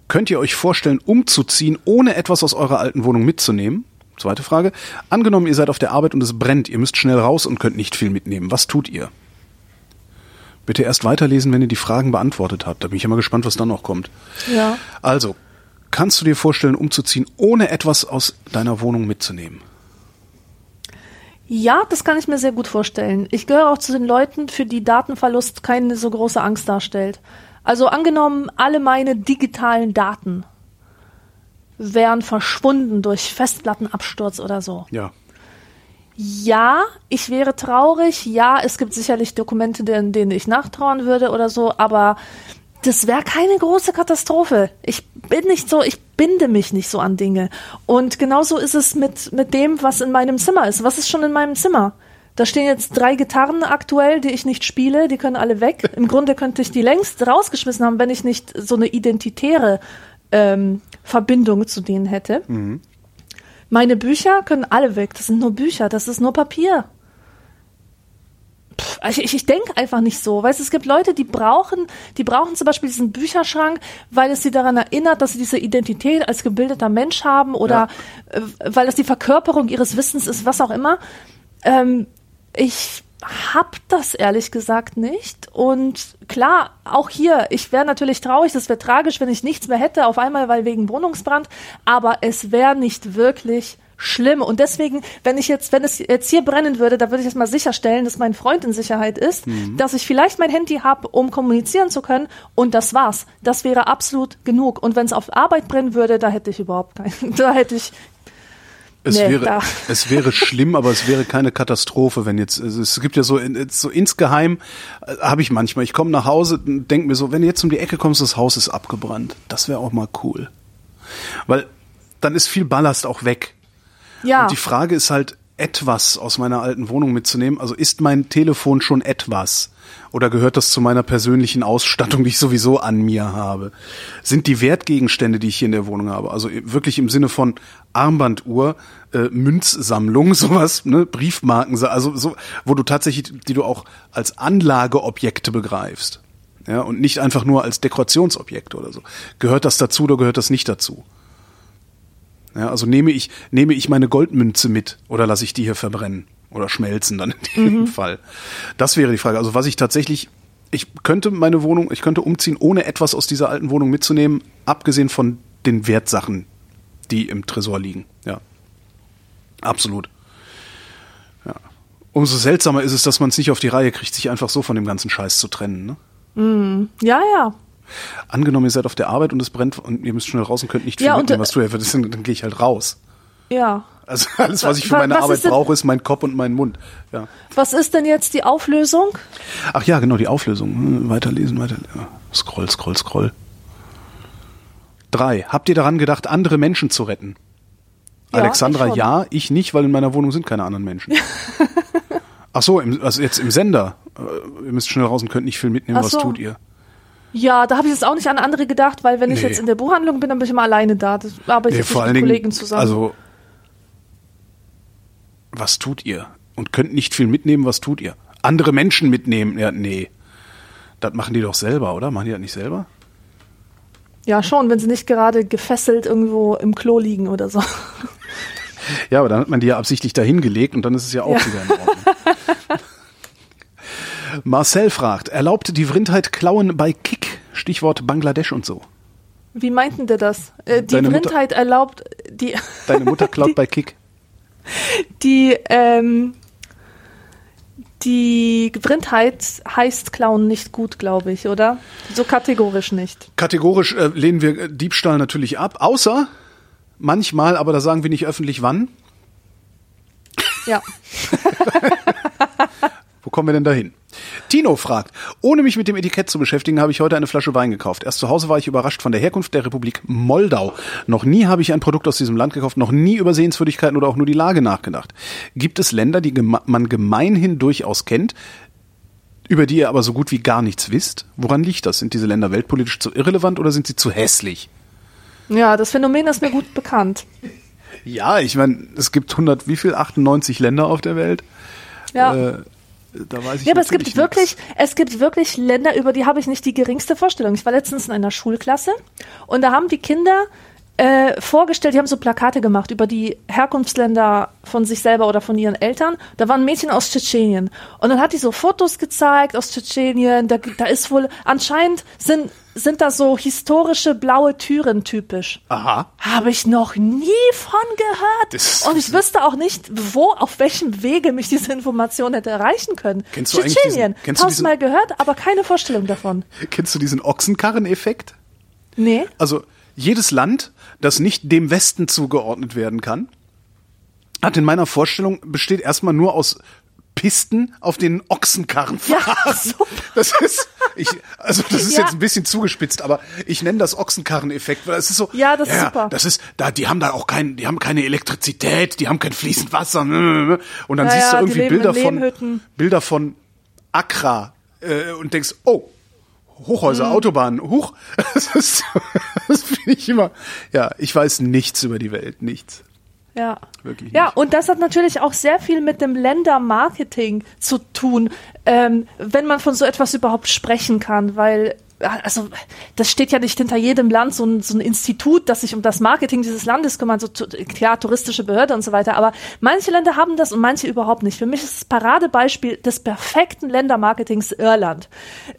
Könnt ihr euch vorstellen, umzuziehen, ohne etwas aus eurer alten Wohnung mitzunehmen? Zweite Frage. Angenommen, ihr seid auf der Arbeit und es brennt, ihr müsst schnell raus und könnt nicht viel mitnehmen. Was tut ihr? Bitte erst weiterlesen, wenn ihr die Fragen beantwortet habt. Da bin ich immer gespannt, was dann noch kommt. Ja. Also, kannst du dir vorstellen, umzuziehen, ohne etwas aus deiner Wohnung mitzunehmen? Ja, das kann ich mir sehr gut vorstellen. Ich gehöre auch zu den Leuten, für die Datenverlust keine so große Angst darstellt. Also angenommen, alle meine digitalen Daten wären verschwunden durch Festplattenabsturz oder so. Ja. Ja, ich wäre traurig. Ja, es gibt sicherlich Dokumente, denen, denen ich nachtrauern würde oder so, aber das wäre keine große Katastrophe. Ich bin nicht so, ich binde mich nicht so an Dinge. Und genauso ist es mit, mit dem, was in meinem Zimmer ist. Was ist schon in meinem Zimmer? Da stehen jetzt drei Gitarren aktuell, die ich nicht spiele, die können alle weg. Im Grunde könnte ich die längst rausgeschmissen haben, wenn ich nicht so eine identitäre ähm, Verbindung zu denen hätte. Mhm. Meine Bücher können alle weg. Das sind nur Bücher, das ist nur Papier. Pff, ich, ich denke einfach nicht so. Weißt es gibt Leute, die brauchen, die brauchen zum Beispiel diesen Bücherschrank, weil es sie daran erinnert, dass sie diese Identität als gebildeter Mensch haben oder ja. äh, weil das die Verkörperung ihres Wissens ist, was auch immer. Ähm, ich hab das ehrlich gesagt nicht. Und klar, auch hier, ich wäre natürlich traurig, das wäre tragisch, wenn ich nichts mehr hätte, auf einmal, weil wegen Wohnungsbrand, aber es wäre nicht wirklich schlimm. Und deswegen, wenn ich jetzt, wenn es jetzt hier brennen würde, da würde ich erstmal sicherstellen, dass mein Freund in Sicherheit ist, mhm. dass ich vielleicht mein Handy habe, um kommunizieren zu können. Und das war's. Das wäre absolut genug. Und wenn es auf Arbeit brennen würde, da hätte ich überhaupt keinen, da hätte ich es nee, wäre, es wäre schlimm, aber es wäre keine Katastrophe, wenn jetzt, es gibt ja so, so insgeheim äh, habe ich manchmal, ich komme nach Hause und denke mir so, wenn du jetzt um die Ecke kommst, das Haus ist abgebrannt. Das wäre auch mal cool. Weil dann ist viel Ballast auch weg. Ja. Und die Frage ist halt, etwas aus meiner alten Wohnung mitzunehmen. Also ist mein Telefon schon etwas? Oder gehört das zu meiner persönlichen Ausstattung, die ich sowieso an mir habe? Sind die Wertgegenstände, die ich hier in der Wohnung habe, also wirklich im Sinne von Armbanduhr, äh, Münzsammlung, sowas, ne, Briefmarken, also so, wo du tatsächlich, die du auch als Anlageobjekte begreifst. Ja, und nicht einfach nur als Dekorationsobjekte oder so. Gehört das dazu oder gehört das nicht dazu? Ja, also nehme ich, nehme ich meine Goldmünze mit oder lasse ich die hier verbrennen? Oder schmelzen dann in dem mhm. Fall. Das wäre die Frage. Also was ich tatsächlich, ich könnte meine Wohnung, ich könnte umziehen, ohne etwas aus dieser alten Wohnung mitzunehmen, abgesehen von den Wertsachen, die im Tresor liegen. Ja. Absolut. Ja. Umso seltsamer ist es, dass man es nicht auf die Reihe kriegt, sich einfach so von dem ganzen Scheiß zu trennen. Ne? Mm, ja, ja. Angenommen, ihr seid auf der Arbeit und es brennt und ihr müsst schnell raus und könnt nicht viel ja, mitnehmen, was tue ich? Dann, dann gehe ich halt raus. Ja. Also alles, was ich für meine was Arbeit brauche, ist mein Kopf und mein Mund. Ja. Was ist denn jetzt die Auflösung? Ach ja, genau, die Auflösung. Hm, weiterlesen, weiter. Scroll, scroll, scroll. Drei. Habt ihr daran gedacht, andere Menschen zu retten? Ja, Alexandra, ich ja, ich nicht, weil in meiner Wohnung sind keine anderen Menschen. Ach so, im, also jetzt im Sender. Äh, ihr müsst schnell raus und könnt nicht viel mitnehmen. So. Was tut ihr? Ja, da habe ich jetzt auch nicht an andere gedacht, weil wenn ich nee. jetzt in der Buchhandlung bin, dann bin ich immer alleine da. Das arbeite nee, ich mit Kollegen zusammen. Also was tut ihr? Und könnt nicht viel mitnehmen, was tut ihr? Andere Menschen mitnehmen? Ja, nee. Das machen die doch selber, oder? Machen die das nicht selber? Ja, schon, wenn sie nicht gerade gefesselt irgendwo im Klo liegen oder so. Ja, aber dann hat man die ja absichtlich dahin gelegt und dann ist es ja auch ja. wieder in Ordnung. Marcel fragt, erlaubte die Vrindheit Klauen bei Kick? Stichwort Bangladesch und so. Wie meinten der das? Äh, die Deine Mutter, erlaubt die. Deine Mutter klaut die, bei Kick. Die, ähm, die Vrindheit heißt Klauen nicht gut, glaube ich, oder? So kategorisch nicht. Kategorisch äh, lehnen wir äh, Diebstahl natürlich ab, außer manchmal, aber da sagen wir nicht öffentlich wann. Ja. Wo kommen wir denn dahin? Tino fragt, ohne mich mit dem Etikett zu beschäftigen, habe ich heute eine Flasche Wein gekauft. Erst zu Hause war ich überrascht von der Herkunft der Republik Moldau. Noch nie habe ich ein Produkt aus diesem Land gekauft, noch nie über Sehenswürdigkeiten oder auch nur die Lage nachgedacht. Gibt es Länder, die geme man gemeinhin durchaus kennt, über die ihr aber so gut wie gar nichts wisst? Woran liegt das? Sind diese Länder weltpolitisch zu irrelevant oder sind sie zu hässlich? Ja, das Phänomen ist mir gut bekannt. Ja, ich meine, es gibt 100, wie viel? 98 Länder auf der Welt. Ja. Äh, da weiß ich Ja, aber es gibt wirklich, es gibt wirklich Länder, über die habe ich nicht die geringste Vorstellung. Ich war letztens in einer Schulklasse und da haben die Kinder äh, vorgestellt, die haben so Plakate gemacht über die Herkunftsländer von sich selber oder von ihren Eltern. Da waren Mädchen aus Tschetschenien. Und dann hat die so Fotos gezeigt aus Tschetschenien. Da, da ist wohl, anscheinend sind, sind da so historische blaue Türen typisch. Aha. Habe ich noch nie von gehört. Das Und ich wüsste auch nicht, wo, auf welchem Wege mich diese Information hätte erreichen können. Kennst du Tschetschenien, diesen, kennst tausendmal gehört, aber keine Vorstellung davon. Kennst du diesen Ochsenkarren-Effekt? Nee. Also, jedes Land, das nicht dem Westen zugeordnet werden kann, hat in meiner Vorstellung besteht erstmal nur aus Pisten, auf denen Ochsenkarren fahren. Ja, super. Das ist, Ich, also das ist Ja. jetzt ein bisschen zugespitzt, aber ich nenne das Ochsenkarren-Effekt, weil es ist so. Ja, das ist super. Das ist, da, die haben da auch kein, die haben keine Elektrizität, die haben kein fließend Wasser. Und dann Ja, siehst du ja, irgendwie Bilder von. Bilder von Accra äh, und denkst, oh, Hochhäuser, Mhm. Autobahnen, hoch. Das ist, das finde ich immer. Ja, ich weiß nichts über die Welt, nichts. Ja. Wirklich Ja, und das hat natürlich auch sehr viel mit dem Ländermarketing zu tun, ähm, wenn man von so etwas überhaupt sprechen kann, weil also das steht ja nicht hinter jedem Land so ein, so ein Institut, das sich um das Marketing dieses Landes kümmert, so klar touristische Behörde und so weiter, aber manche Länder haben das und manche überhaupt nicht. Für mich ist das Paradebeispiel des perfekten Ländermarketings Irland.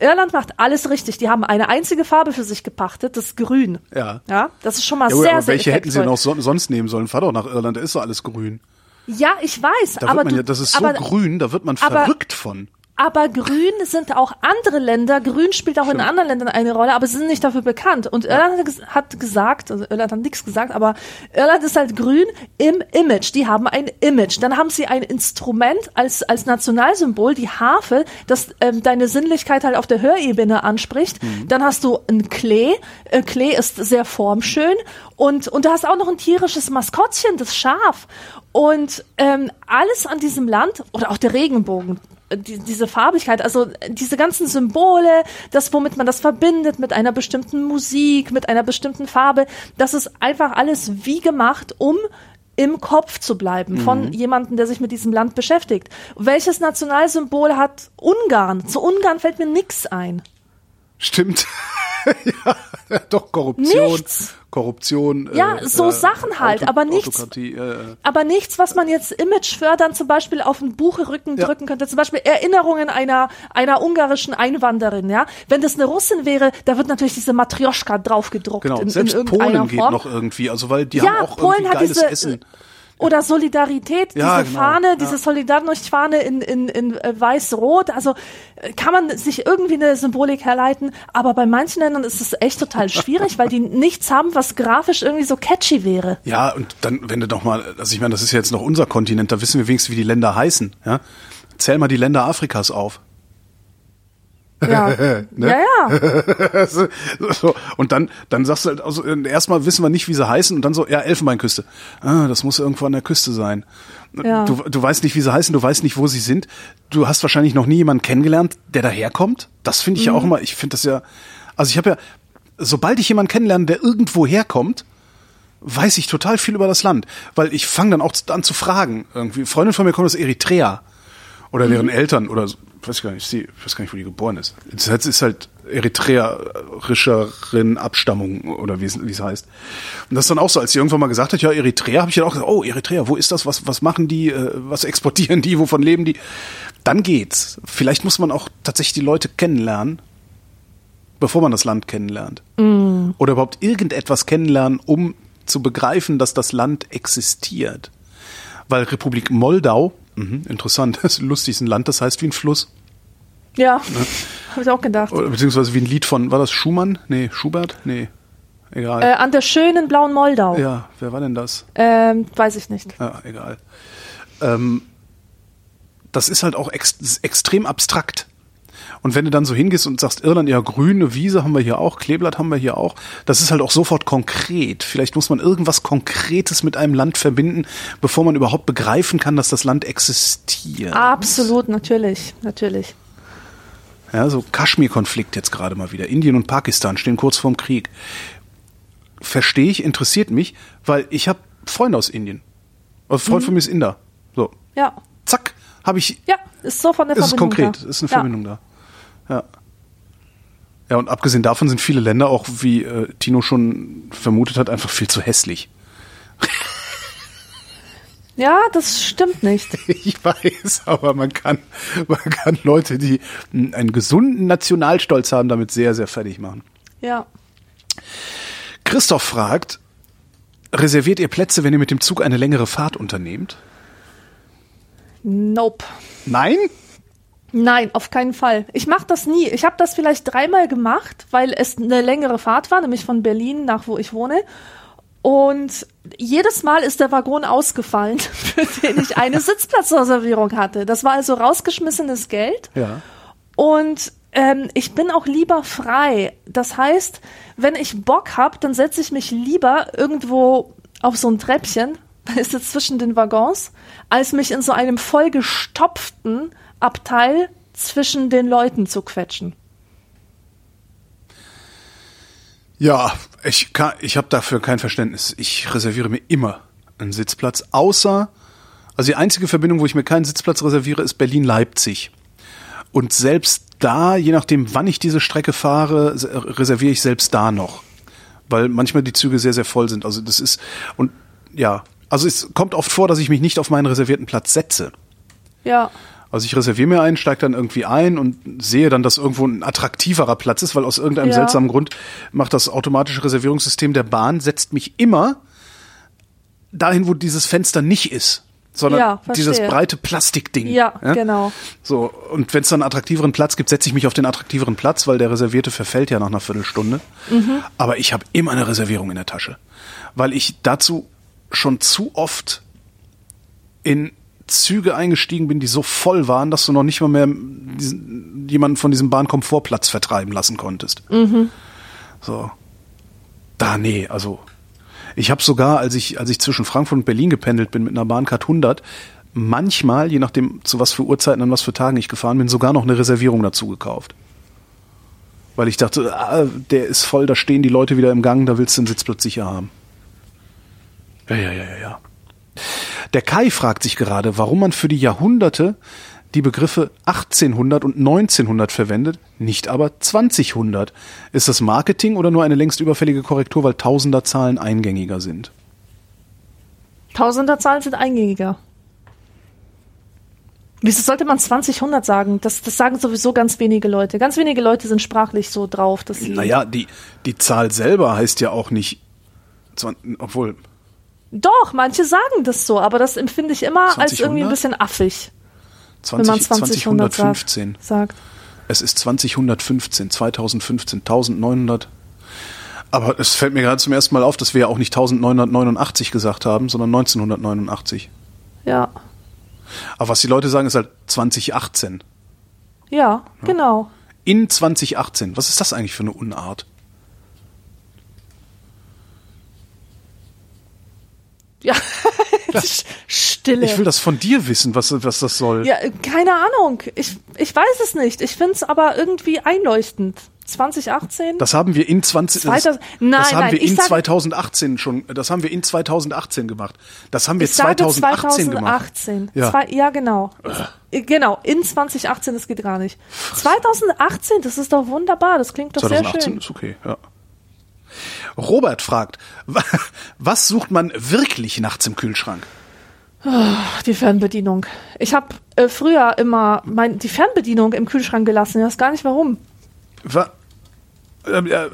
Irland macht alles richtig. Die haben eine einzige Farbe für sich gepachtet, das Grün. Ja. Ja, das ist schon mal Ja, sehr, aber sehr welche hätten sie noch so, sonst nehmen sollen? Fahr doch nach Irland, da ist doch alles grün. Ja, ich weiß, Da aber wird man du, ja, das ist so aber, grün, da wird man aber- verrückt von. Aber grün sind auch andere Länder. Grün spielt auch in Stimmt. anderen Ländern eine Rolle, aber sie sind nicht dafür bekannt. Und Irland hat ges- hat gesagt, also Irland hat nichts gesagt, aber Irland ist halt grün im Image. Die haben ein Image. Dann haben sie ein Instrument als, als Nationalsymbol, die Harfe, das ähm, deine Sinnlichkeit halt auf der Hörebene anspricht. Mhm. Dann hast du ein Klee. Äh, Klee ist sehr formschön. Und, und du hast auch noch ein tierisches Maskottchen, das Schaf. Und ähm, alles an diesem Land, oder auch der Regenbogen, die, diese Farbigkeit, also diese ganzen Symbole, das, womit man das verbindet, mit einer bestimmten Musik, mit einer bestimmten Farbe, das ist einfach alles wie gemacht, um im Kopf zu bleiben von jemandem, der sich mit diesem Land beschäftigt. Welches Nationalsymbol hat Ungarn? Zu Ungarn fällt mir nix ein. Stimmt. ja, doch, Korruption. Nichts. Korruption. Ja, so Sachen halt, aber nichts- äh, äh. aber nichts, was man jetzt Image fördern zum Beispiel auf den Buchrücken Ja. drücken könnte. Zum Beispiel Erinnerungen einer, einer ungarischen Einwanderin, ja. Wenn das eine Russin wäre, da wird natürlich diese Matrioschka draufgedruckt. Genau, in, selbst in Polen geht Form. noch irgendwie, also weil die ja, haben auch Polen irgendwie hat geiles diese, Essen. Oder Solidarität, Ja, diese genau, Fahne, ja. diese Solidarność-Fahne in, in, in äh, weiß-rot. Also äh, kann man sich irgendwie eine Symbolik herleiten, aber bei manchen Ländern ist es echt total schwierig, weil die nichts haben, was grafisch irgendwie so catchy wäre. Ja, und dann, wenn du doch mal, also ich meine, das ist ja jetzt noch unser Kontinent, da wissen wir wenigstens, wie die Länder heißen. Ja? Zähl mal die Länder Afrikas auf. Ja, Ne? ja, ja. so, und dann, dann sagst du halt, also erstmal wissen wir nicht, wie sie heißen, und dann so, ja, Elfenbeinküste. Ah, das muss irgendwo an der Küste sein. Ja. Du, du weißt nicht, wie sie heißen, du weißt nicht, wo sie sind. Du hast wahrscheinlich noch nie jemanden kennengelernt, der daherkommt. Das finde ich ja auch Mhm. immer, ich finde das ja, also ich habe ja, sobald ich jemanden kennenlerne, der irgendwo herkommt, weiß ich total viel über das Land. Weil ich fange dann auch an zu fragen. Irgendwie, Freundin von mir kommt aus Eritrea. Oder deren Eltern, oder so, weiß ich gar nicht, ich weiß gar nicht, wo die geboren ist. Das heißt, ist halt eritreerischerin Abstammung, oder wie es, wie es heißt. Und das ist dann auch so, als sie irgendwann mal gesagt hat, ja, Eritrea, habe ich dann auch gesagt, oh, Eritrea, wo ist das? Was, was machen die? Äh, was exportieren die? Wovon leben die? Dann geht's. Vielleicht muss man auch tatsächlich die Leute kennenlernen, bevor man das Land kennenlernt. Oder überhaupt irgendetwas kennenlernen, um zu begreifen, dass das Land existiert. Weil Republik Moldau, mhm, interessant, das ist lustig, ist ein Land, das heißt wie ein Fluss. Ja, habe ich auch gedacht. Oder, beziehungsweise wie ein Lied von, war das Schumann? Nee, Schubert? Nee, egal. Äh, an der schönen blauen Moldau. ja, wer war denn das? Ähm, weiß ich nicht. Ja, egal. Ähm, das ist halt auch ex extrem abstrakt. Und wenn du dann so hingehst und sagst, Irland, ja, grüne Wiese haben wir hier auch, Kleeblatt haben wir hier auch, das ist halt auch sofort konkret. Vielleicht muss man irgendwas Konkretes mit einem Land verbinden, bevor man überhaupt begreifen kann, dass das Land existiert. Absolut, natürlich, natürlich. Ja, so Kaschmir-Konflikt jetzt gerade mal wieder. Indien und Pakistan stehen kurz vorm Krieg. Verstehe ich, interessiert mich, weil ich habe Freunde aus Indien. Ein Freund von mir ist Inder. So, Ja, zack, habe ich ja, ist so von der ist Verbindung konkret, da. ist eine ja. Verbindung da. Ja. Ja, und abgesehen davon sind viele Länder auch, wie äh, Tino schon vermutet hat, einfach viel zu hässlich. Ja, das stimmt nicht. Ich weiß, aber man kann, man kann Leute, die mh, einen gesunden Nationalstolz haben, damit sehr, sehr fertig machen. Ja. Christoph fragt, reserviert ihr Plätze, wenn ihr mit dem Zug eine längere Fahrt unternehmt? Nope. Nein? Nein, auf keinen Fall. Ich mache das nie. Ich habe das vielleicht dreimal gemacht, weil es eine längere Fahrt war, nämlich von Berlin nach wo ich wohne. Und jedes Mal ist der Waggon ausgefallen, für den ich eine Sitzplatzreservierung hatte. Das war also rausgeschmissenes Geld. Ja. Und ähm, ich bin auch lieber frei. Das heißt, wenn ich Bock hab, dann setze ich mich lieber irgendwo auf so ein Treppchen, ist es zwischen den Waggons, als mich in so einem vollgestopften Abteil zwischen den Leuten zu quetschen. Ja, ich kann, ich habe dafür kein Verständnis. Ich reserviere mir immer einen Sitzplatz, außer, also die einzige Verbindung, wo ich mir keinen Sitzplatz reserviere, ist Berlin-Leipzig. Und selbst da, je nachdem, wann ich diese Strecke fahre, reserviere ich selbst da noch. Weil manchmal die Züge sehr, sehr voll sind. Also das ist, und ja, also es kommt oft vor, dass ich mich nicht auf meinen reservierten Platz setze. Ja. Also ich reserviere mir einen, steige dann irgendwie ein und sehe dann, dass irgendwo ein attraktiverer Platz ist, weil aus irgendeinem Ja. seltsamen Grund macht das automatische Reservierungssystem der Bahn, setzt mich immer dahin, wo dieses Fenster nicht ist, sondern Ja, dieses breite Plastikding. Ja, genau. So, und wenn es dann einen attraktiveren Platz gibt, setze ich mich auf den attraktiveren Platz, weil der reservierte verfällt ja nach einer Viertelstunde. Mhm. Aber ich habe immer eine Reservierung in der Tasche, weil ich dazu schon zu oft in Züge eingestiegen bin, die so voll waren, dass du noch nicht mal mehr diesen, jemanden von diesem Bahnkomfortplatz vertreiben lassen konntest. So. Da, nee, also ich habe sogar, als ich, als ich zwischen Frankfurt und Berlin gependelt bin mit einer Bahncard 100, manchmal, je nachdem zu was für Uhrzeiten an was für Tagen ich gefahren bin, sogar noch eine Reservierung dazu gekauft. Weil ich dachte, ah, der ist voll, da stehen die Leute wieder im Gang, da willst du den Sitzplatz sicher haben. Ja, ja, ja, ja, ja. Der Kai fragt sich gerade, warum man für die Jahrhunderte die Begriffe 1800 und 1900 verwendet, nicht aber 2000. Ist das Marketing oder nur eine längst überfällige Korrektur, weil Tausenderzahlen eingängiger sind? Tausenderzahlen sind eingängiger. Wieso sollte man 2000 sagen? Das, das sagen sowieso ganz wenige Leute. Ganz wenige Leute sind sprachlich so drauf, dass sie. Naja, die, die Zahl selber heißt ja auch nicht, 20, obwohl, Doch, manche sagen das so, aber das empfinde ich immer als 2000? irgendwie ein bisschen affig, 20, wenn man 2000 2015. sagt. sagt. Es ist 2015, 2015, 1900. Aber es fällt mir gerade zum ersten Mal auf, dass wir ja auch nicht 1989 gesagt haben, sondern 1989. Ja, Aber was die Leute sagen, ist halt 2018. ja, genau. In 2018. Was ist das eigentlich für eine Unart? Ja, Stille. Ich will das von dir wissen, was, was das soll. ja, keine Ahnung. Ich, ich weiß es nicht. Ich finde es aber irgendwie einleuchtend. 2018? Das haben wir in 20 das, 2000 nein, das haben nein, wir in sag- 2018 schon, das haben wir in 2018 gemacht. Das haben wir ich sage 2018 gemacht. 2018. Ja. Zwei, ja, genau. Äh, Genau, in 2018, das geht gar nicht. 2018, das ist doch wunderbar, das klingt doch sehr 2018 schön. ist okay, ja. Robert fragt, wa- was sucht man wirklich nachts im Kühlschrank? Die Fernbedienung. Ich habe äh, früher immer mein, die Fernbedienung im Kühlschrank gelassen, ich weiß gar nicht warum. Wa äh, äh,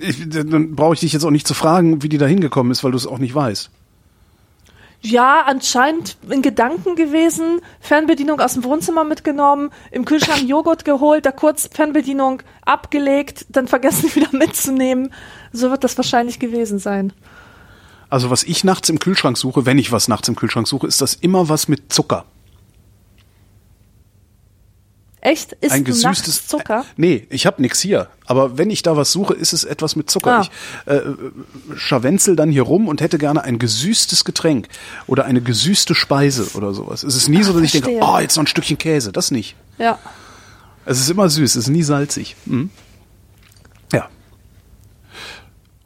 ich, dann brauche ich dich jetzt auch nicht zu fragen, wie die da hingekommen ist, weil du es auch nicht weißt. Ja, anscheinend in Gedanken gewesen, Fernbedienung aus dem Wohnzimmer mitgenommen, im Kühlschrank Joghurt geholt, da kurz Fernbedienung abgelegt, dann vergessen wieder mitzunehmen. So wird das wahrscheinlich gewesen sein. Also was ich nachts im Kühlschrank suche, wenn ich was nachts im Kühlschrank suche, ist das immer was mit Zucker. Echt? Ist ein gesüßtes Zucker? Äh, nee, ich habe nix hier. Aber wenn ich da was suche, ist es etwas mit Zucker. Ah. Ich äh, scharwenzel dann hier rum und hätte gerne ein gesüßtes Getränk oder eine gesüßte Speise oder sowas. Es ist nie so, dass ich denke, oh, jetzt noch ein Stückchen Käse. Das nicht. Ja. Es ist immer süß, es ist nie salzig. Mhm. Ja.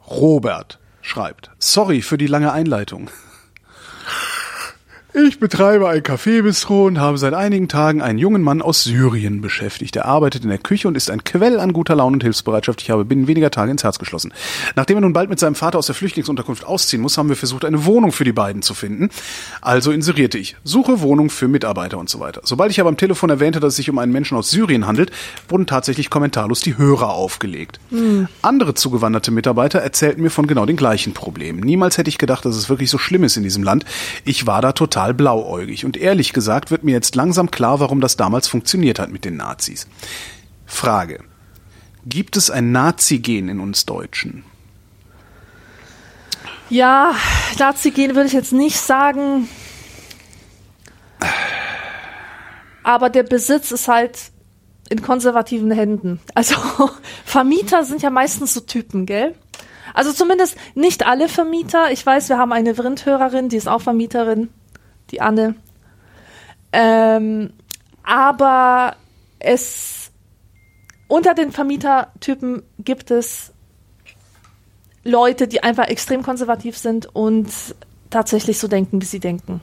Robert schreibt, sorry für die lange Einleitung. Ich betreibe ein Kaffeebistro und habe seit einigen Tagen einen jungen Mann aus Syrien beschäftigt. Er arbeitet in der Küche und ist ein Quell an guter Laune und Hilfsbereitschaft. Ich habe binnen weniger Tage ins Herz geschlossen. Nachdem er nun bald mit seinem Vater aus der Flüchtlingsunterkunft ausziehen muss, haben wir versucht, eine Wohnung für die beiden zu finden. Also inserierte ich. Suche Wohnung für Mitarbeiter und so weiter. Sobald ich aber am Telefon erwähnte, dass es sich um einen Menschen aus Syrien handelt, wurden tatsächlich kommentarlos die Hörer aufgelegt. Andere zugewanderte Mitarbeiter erzählten mir von genau den gleichen Problemen. Niemals hätte ich gedacht, dass es wirklich so schlimm ist in diesem Land. Ich war da total blauäugig. Und ehrlich gesagt wird mir jetzt langsam klar, warum das damals funktioniert hat mit den Nazis. Frage. Gibt es ein Nazi-Gen in uns Deutschen? Ja, Nazi gehen würde ich jetzt nicht sagen. Aber der Besitz ist halt in konservativen Händen. Also Vermieter sind ja meistens so Typen, gell? Also zumindest nicht alle Vermieter. Ich weiß, wir haben eine Vrindhörerin, die ist auch Vermieterin, die Anne. Ähm, aber es unter den Vermietertypen gibt es Leute, die einfach extrem konservativ sind und tatsächlich so denken, wie sie denken.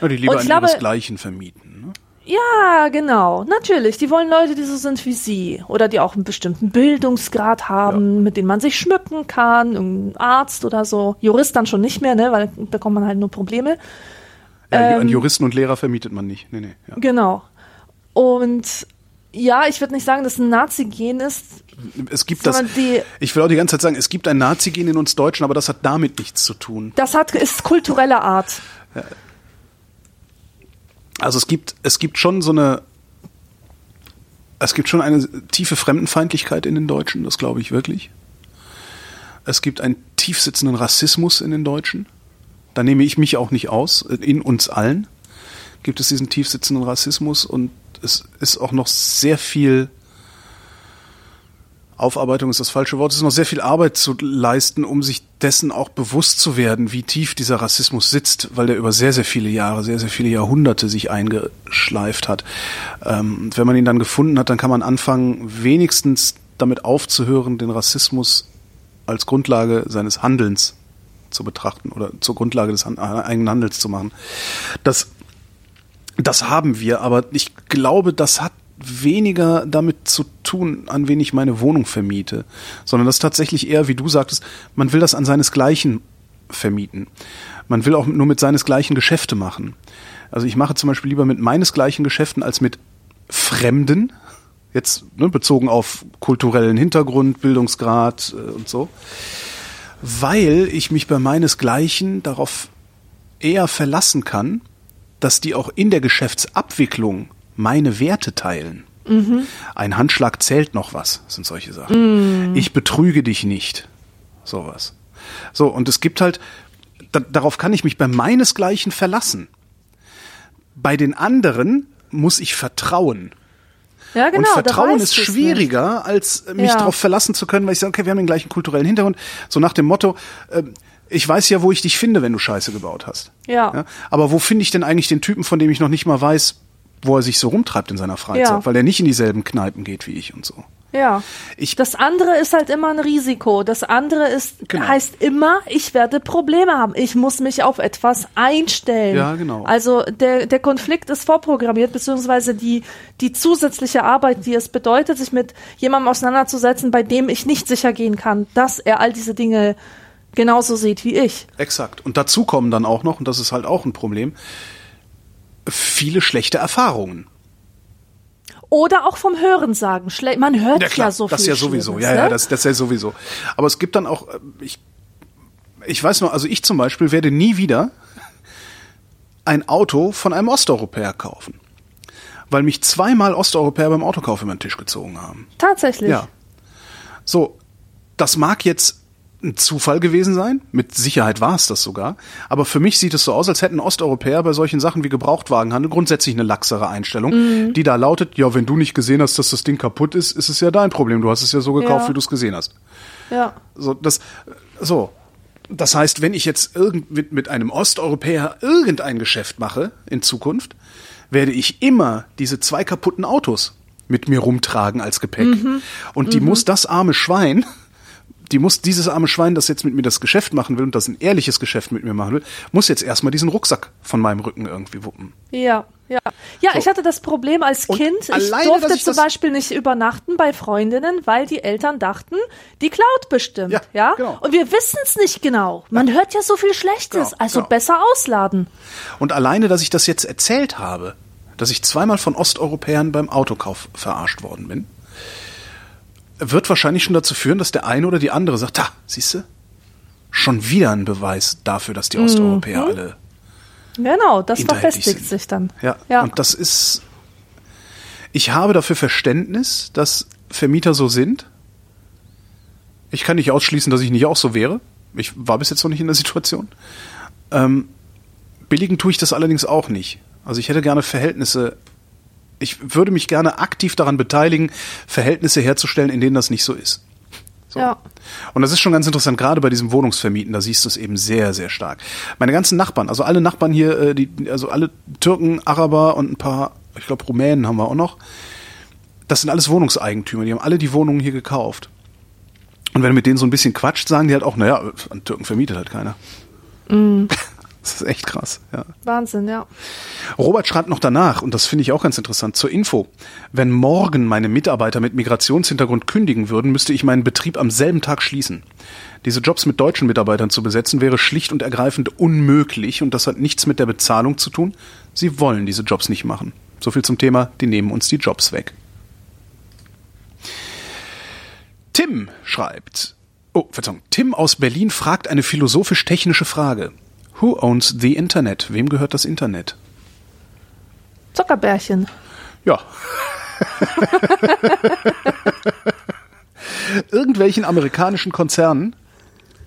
Ja, die lieber Und ich an ihresgleichen vermieten. Ne? Ja, genau. Natürlich. Die wollen Leute, die so sind wie sie. Oder die auch einen bestimmten Bildungsgrad haben, mit denen man sich schmücken kann. Ein Arzt oder so. Jurist dann schon nicht mehr, ne? Weil bekommt man halt nur Probleme. Ja, Ähm, an Juristen und Lehrer vermietet man nicht. Nee, nee. Ja. Genau. Und ja, ich würde nicht sagen, dass ein Nazi-Gen ist. Es gibt das. Ich will auch die ganze Zeit sagen, es gibt ein Nazi-Gen in uns Deutschen, aber das hat damit nichts zu tun. Das hat, ist kultureller Art. Also es gibt, es gibt schon so eine, es gibt schon eine tiefe Fremdenfeindlichkeit in den Deutschen, das glaube ich wirklich. Es gibt einen tiefsitzenden Rassismus in den Deutschen. Da nehme ich mich auch nicht aus. In uns allen gibt es diesen tiefsitzenden Rassismus und es ist auch noch sehr viel Aufarbeitung ist das falsche Wort. Es ist noch sehr viel Arbeit zu leisten, um sich dessen auch bewusst zu werden, wie tief dieser Rassismus sitzt, weil der über sehr, sehr viele Jahre, sehr, sehr viele Jahrhunderte sich eingeschleift hat. Ähm, und wenn man ihn dann gefunden hat, dann kann man anfangen, wenigstens damit aufzuhören, den Rassismus als Grundlage seines Handelns zu betrachten oder zur Grundlage des Han eigenen Handels zu machen. Das das haben wir, aber ich glaube, das hat weniger damit zu tun, an wen ich meine Wohnung vermiete, sondern das ist tatsächlich eher, wie du sagtest, man will das an seinesgleichen vermieten. Man will auch nur mit seinesgleichen Geschäfte machen. Also ich mache zum Beispiel lieber mit meinesgleichen Geschäften als mit Fremden, jetzt ne, bezogen auf kulturellen Hintergrund, Bildungsgrad äh, und so, weil ich mich bei meinesgleichen darauf eher verlassen kann, dass die auch in der Geschäftsabwicklung meine Werte teilen. Ein Handschlag zählt noch was, sind solche Sachen. Ich betrüge dich nicht. Sowas. So, und es gibt halt, da, darauf kann ich mich bei meinesgleichen verlassen. Bei den anderen muss ich vertrauen. Ja, genau. und Vertrauen ist schwieriger, als äh, mich Ja. darauf verlassen zu können, weil ich sage, okay, wir haben den gleichen kulturellen Hintergrund. So nach dem Motto, ähm, ich weiß ja, wo ich dich finde, wenn du Scheiße gebaut hast. Ja. Ja? Aber wo finde ich denn eigentlich den Typen, von dem ich noch nicht mal weiß, wo er sich so rumtreibt in seiner Freizeit, Ja. weil er nicht in dieselben Kneipen geht wie ich und so. Ja. Ich, Das andere ist halt immer ein Risiko. Das andere ist, Genau. heißt immer, ich werde Probleme haben. Ich muss mich auf etwas einstellen. Ja, genau. Also der, der Konflikt ist vorprogrammiert, beziehungsweise die, die zusätzliche Arbeit, die es bedeutet, sich mit jemandem auseinanderzusetzen, bei dem ich nicht sicher gehen kann, dass er all diese Dinge genauso sieht wie ich. exakt. Und dazu kommen dann auch noch, und das ist halt auch ein Problem, viele schlechte Erfahrungen. Oder auch vom Hören sagen. Schle man hört ja, so viel. das ja sowieso. Ja, ja, ne? das, das ja sowieso. Aber es gibt dann auch, äh, ich, ich weiß noch, also ich zum Beispiel werde nie wieder ein Auto von einem Osteuropäer kaufen. Weil mich zweimal Osteuropäer beim Autokauf über den Tisch gezogen haben. Tatsächlich. Ja. So, das mag jetzt ein Zufall gewesen sein. Mit Sicherheit war es das sogar. Aber für mich sieht es so aus, als hätten Osteuropäer bei solchen Sachen wie Gebrauchtwagenhandel grundsätzlich eine laxere Einstellung, die da lautet, ja, wenn du nicht gesehen hast, dass das Ding kaputt ist, ist es ja dein Problem. Du hast es ja so gekauft, Ja. wie du es gesehen hast. Ja. So, das, so. Das heißt, wenn ich jetzt irgend, mit, mit einem Osteuropäer irgendein Geschäft mache in Zukunft, werde ich immer diese zwei kaputten Autos mit mir rumtragen als Gepäck. Und die muss das arme Schwein, die muss dieses arme Schwein, das jetzt mit mir das Geschäft machen will und das ein ehrliches Geschäft mit mir machen will, muss jetzt erstmal diesen Rucksack von meinem Rücken irgendwie wuppen. Ja, ja. Ja, ich hatte das Problem als Und Kind. Ich alleine, durfte ich zum Beispiel nicht übernachten bei Freundinnen, weil die Eltern dachten, die klaut bestimmt. Ja, Ja, genau. Und wir wissen es nicht genau. Man hört ja so viel Schlechtes. Genau, also genau. besser ausladen. Und alleine, dass ich das jetzt erzählt habe, dass ich zweimal von Osteuropäern beim Autokauf verarscht worden bin, wird wahrscheinlich schon dazu führen, dass der eine oder die andere sagt, ha, siehst du, schon wieder ein Beweis dafür, dass die Osteuropäer alle Genau, das verfestigt sind. sich dann. Ja, ja. und das ist, ich habe dafür Verständnis, dass Vermieter so sind. Ich kann nicht ausschließen, dass ich nicht auch so wäre. Ich war bis jetzt noch nicht in der Situation. Ähm, billigen tue ich das allerdings auch nicht. Also ich hätte gerne Verhältnisse ich würde mich gerne aktiv daran beteiligen, Verhältnisse herzustellen, in denen das nicht so ist. So. Ja. Und das ist schon ganz interessant, gerade bei diesem Wohnungsvermieten, da siehst du es eben sehr, sehr stark. Meine ganzen Nachbarn, also alle Nachbarn hier, äh, die, also alle Türken, Araber und ein paar, ich glaube Rumänen haben wir auch noch, das sind alles Wohnungseigentümer, die haben alle die Wohnungen hier gekauft. Und wenn du mit denen so ein bisschen quatscht, sagen die halt auch, naja, an Türken vermietet halt keiner. Das ist echt krass, ja. Wahnsinn, ja. Robert schreibt noch danach, und das finde ich auch ganz interessant, zur Info. Wenn morgen meine Mitarbeiter mit Migrationshintergrund kündigen würden, müsste ich meinen Betrieb am selben Tag schließen. Diese Jobs mit deutschen Mitarbeitern zu besetzen, wäre schlicht und ergreifend unmöglich und das hat nichts mit der Bezahlung zu tun. Sie wollen diese Jobs nicht machen. So viel zum Thema, die nehmen uns die Jobs weg. Tim schreibt, oh, Verzeihung, Tim aus Berlin fragt eine philosophisch-technische Frage. Who owns the Internet? Wem gehört das Internet? Zuckerbärchen. Ja. Irgendwelchen amerikanischen Konzernen,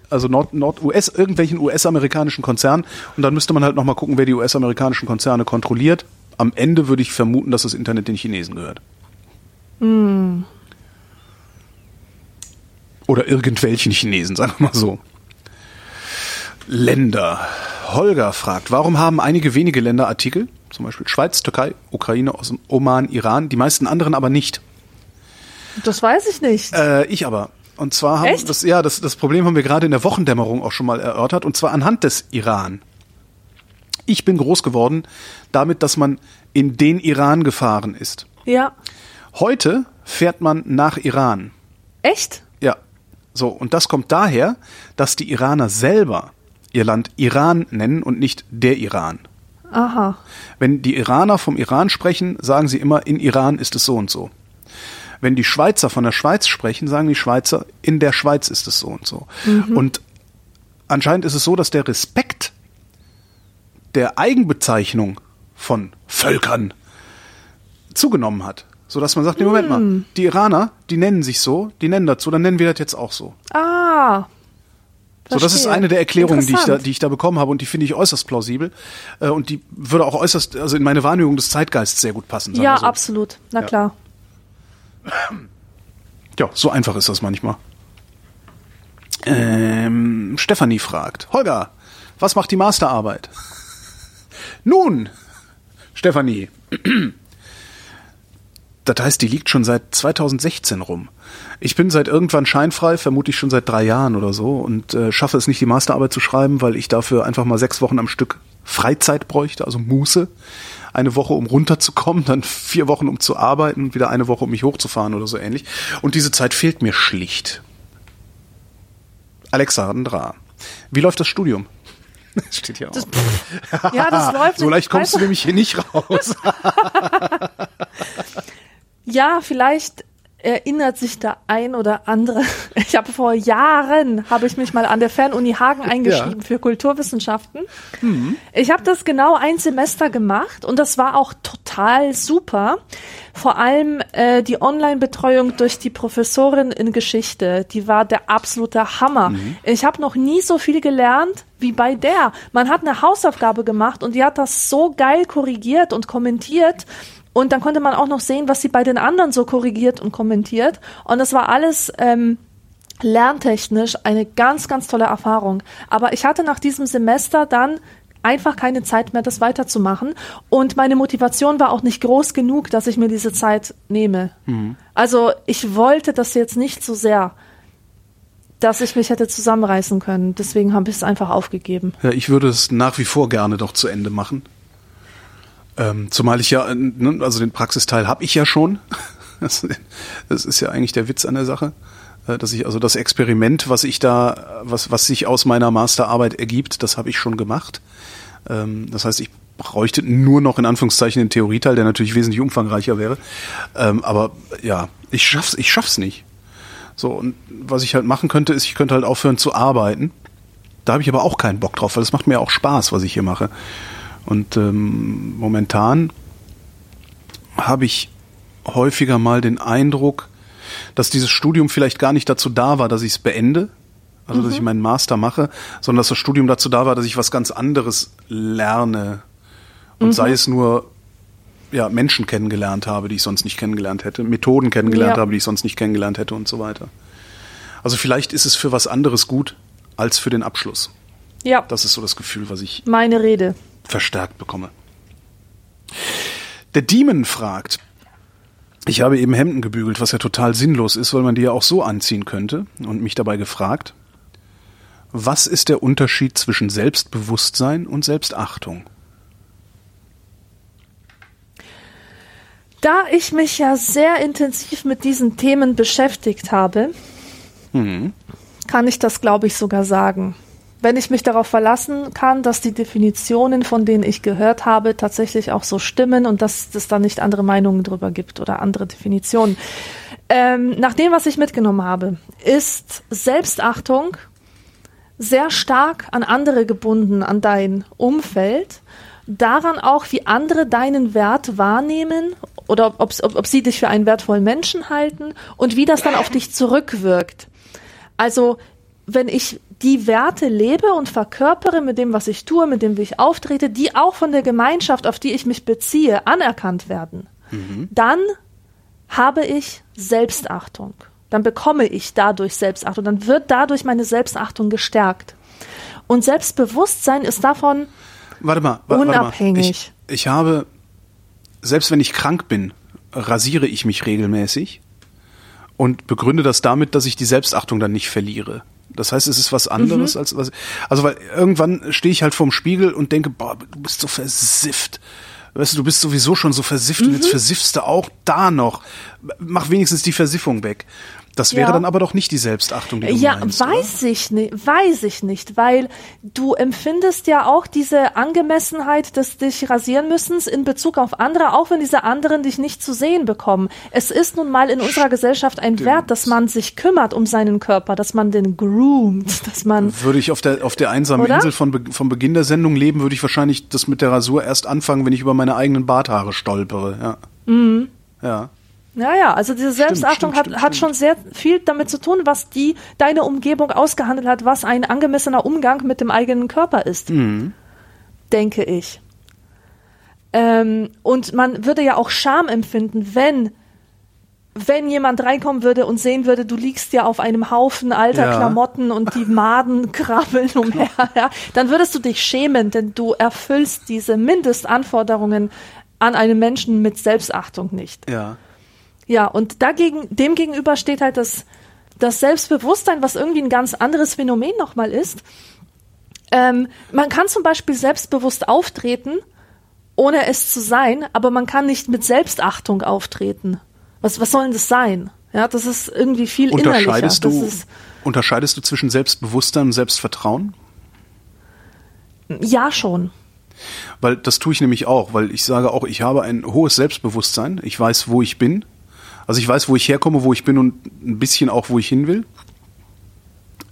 also Nord, Nord US, irgendwelchen US-amerikanischen Konzernen, und dann müsste man halt nochmal gucken, wer die US-amerikanischen Konzerne kontrolliert. Am Ende würde ich vermuten, dass das Internet den Chinesen gehört. Oder irgendwelchen Chinesen, sagen wir mal so. Länder. Holger fragt, warum haben einige wenige Länder Artikel, zum Beispiel Schweiz, Türkei, Ukraine, Oman, Iran, die meisten anderen aber nicht? Das weiß ich nicht. Äh, ich aber. Und zwar haben Echt? das ja das, das Problem haben wir gerade in der Wochendämmerung auch schon mal erörtert und zwar anhand des Iran. Ich bin groß geworden damit, dass man in den Iran gefahren ist. Ja. Heute fährt man nach Iran. Echt? Ja. So, und das kommt daher, dass die Iraner selber ihr Land Iran nennen und nicht der Iran. Aha. Wenn die Iraner vom Iran sprechen, sagen sie immer, in Iran ist es so und so. Wenn die Schweizer von der Schweiz sprechen, sagen die Schweizer, in der Schweiz ist es so und so. Und anscheinend ist es so, dass der Respekt der Eigenbezeichnung von Völkern zugenommen hat. So dass man sagt, nee, Moment mal, die Iraner, die nennen sich so, die nennen dazu, dann nennen wir das jetzt auch so. Ah. So, das ist eine der Erklärungen, die ich, da, die ich da bekommen habe und die finde ich äußerst plausibel äh, und die würde auch äußerst, also in meine Wahrnehmung des Zeitgeists sehr gut passen. Ja, so. absolut. Na Ja. klar. Ja, so einfach ist das manchmal. Ähm, Stefanie fragt, Holger, was macht die Masterarbeit? Nun, Stefanie, das heißt, die liegt schon seit 2016 rum. Ich bin seit irgendwann scheinfrei, vermutlich schon seit drei Jahren oder so und äh, schaffe es nicht, die Masterarbeit zu schreiben, weil ich dafür einfach mal sechs Wochen am Stück Freizeit bräuchte, also Muße. Eine Woche, um runterzukommen, dann vier Wochen, um zu arbeiten und wieder eine Woche, um mich hochzufahren oder so ähnlich. Und diese Zeit fehlt mir schlicht. Alexandra, wie läuft das Studium? Das steht hier auch. Ja, das läuft. So leicht kommst du nämlich hier nicht raus. Ja, vielleicht erinnert sich der ein oder andere. Ich habe vor Jahren habe ich mich mal an der Fernuni Hagen eingeschrieben für Kulturwissenschaften. Ich habe das genau ein Semester gemacht und das war auch total super. Vor allem äh, die Online-Betreuung durch die Professorin in Geschichte, die war der absolute Hammer. Ich habe noch nie so viel gelernt wie bei der. Man hat eine Hausaufgabe gemacht und die hat das so geil korrigiert und kommentiert. Und dann konnte man auch noch sehen, was sie bei den anderen so korrigiert und kommentiert. Und das war alles ähm, lerntechnisch eine ganz, ganz tolle Erfahrung. Aber ich hatte nach diesem Semester dann einfach keine Zeit mehr, das weiterzumachen. Und meine Motivation war auch nicht groß genug, dass ich mir diese Zeit nehme. Also ich wollte das jetzt nicht so sehr, dass ich mich hätte zusammenreißen können. Deswegen habe ich es einfach aufgegeben. Ja, ich würde es nach wie vor gerne doch zu Ende machen. Ähm, zumal ich ja, äh, ne, also den Praxisteil habe ich ja schon. Das, das ist ja eigentlich der Witz an der Sache, äh, dass ich also das Experiment, was ich da, was was sich aus meiner Masterarbeit ergibt, das habe ich schon gemacht. Ähm, das heißt, ich bräuchte nur noch in Anführungszeichen den Theorieteil, der natürlich wesentlich umfangreicher wäre. Ähm, aber ja, ich schaff's, ich schaff's nicht. So und was ich halt machen könnte, ist, ich könnte halt aufhören zu arbeiten. Da habe ich aber auch keinen Bock drauf, weil es macht mir auch Spaß, was ich hier mache. Und ähm, momentan habe ich häufiger mal den Eindruck, dass dieses Studium vielleicht gar nicht dazu da war, dass ich es beende, also dass ich meinen Master mache, sondern dass das Studium dazu da war, dass ich was ganz anderes lerne. Und sei es nur ja, Menschen kennengelernt habe, die ich sonst nicht kennengelernt hätte, Methoden kennengelernt Ja. habe, die ich sonst nicht kennengelernt hätte und so weiter. Also vielleicht ist es für was anderes gut als für den Abschluss. Ja, Das ist so das Gefühl, was ich meine Rede. Verstärkt bekomme. Der Demon fragt, ich habe eben Hemden gebügelt, was ja total sinnlos ist, weil man die ja auch so anziehen könnte und mich dabei gefragt, was ist der Unterschied zwischen Selbstbewusstsein und Selbstachtung? Da ich mich ja sehr intensiv mit diesen Themen beschäftigt habe, kann ich das, glaube ich, sogar sagen. Wenn ich mich darauf verlassen kann, dass die Definitionen, von denen ich gehört habe, tatsächlich auch so stimmen und dass es da nicht andere Meinungen drüber gibt oder andere Definitionen. Ähm, nach dem, was ich mitgenommen habe, ist Selbstachtung sehr stark an andere gebunden, an dein Umfeld, daran auch, wie andere deinen Wert wahrnehmen oder ob, ob, ob sie dich für einen wertvollen Menschen halten und wie das dann auf dich zurückwirkt. Also, wenn ich die Werte lebe und verkörpere mit dem, was ich tue, mit dem, wie ich auftrete, die auch von der Gemeinschaft, auf die ich mich beziehe, anerkannt werden, dann habe ich Selbstachtung. Dann bekomme ich dadurch Selbstachtung. Dann wird dadurch meine Selbstachtung gestärkt. Und Selbstbewusstsein ist davon Warte mal, wa- warte mal. Unabhängig. Ich, ich habe, selbst wenn ich krank bin, rasiere ich mich regelmäßig und begründe das damit, dass ich die Selbstachtung dann nicht verliere. Das heißt, es ist was anderes als was. Also weil irgendwann stehe ich halt vorm Spiegel und denke, boah, du bist so versifft. Weißt du, du bist sowieso schon so versifft und jetzt versiffst du auch da noch. Mach wenigstens die Versiffung weg. Das wäre Ja. dann aber doch nicht die Selbstachtung, die du Ja, meinst, weiß ich nicht, weiß ich nicht, weil du empfindest ja auch diese Angemessenheit des dich rasieren müssens in Bezug auf andere, auch wenn diese anderen dich nicht zu sehen bekommen. Es ist nun mal in unserer Gesellschaft ein Wert, dass man sich kümmert um seinen Körper, dass man den groomt, dass man Würde ich auf der, auf der einsamen Oder? Insel von, Be- vom Beginn der Sendung leben, würde ich wahrscheinlich das mit der Rasur erst anfangen, wenn ich über meine eigenen Barthaare stolpere. Ja. Mhm. Ja. Ja, ja, also diese Selbstachtung stimmt, hat, stimmt, hat stimmt. schon sehr viel damit zu tun, was die deine Umgebung ausgehandelt hat, was ein angemessener Umgang mit dem eigenen Körper ist, denke ich. Ähm, und man würde ja auch Scham empfinden, wenn wenn jemand reinkommen würde und sehen würde, du liegst ja auf einem Haufen alter Ja. Klamotten und die Maden krabbeln umher, ja, dann würdest du dich schämen, denn du erfüllst diese Mindestanforderungen an einen Menschen mit Selbstachtung nicht. Ja. Ja, und dagegen, dem gegenüber steht halt das, das Selbstbewusstsein, was irgendwie ein ganz anderes Phänomen nochmal ist. Ähm, man kann zum Beispiel selbstbewusst auftreten, ohne es zu sein, aber man kann nicht mit Selbstachtung auftreten. Was, was soll denn das sein? Ja, das ist irgendwie viel innerlicher. Unterscheidest Das du, ist, unterscheidest du zwischen Selbstbewusstsein und Selbstvertrauen? ja, schon. Weil das tue ich nämlich auch, weil ich sage auch, ich habe ein hohes Selbstbewusstsein. Ich weiß, wo ich bin. Also ich weiß, wo ich herkomme, wo ich bin und ein bisschen auch, wo ich hin will.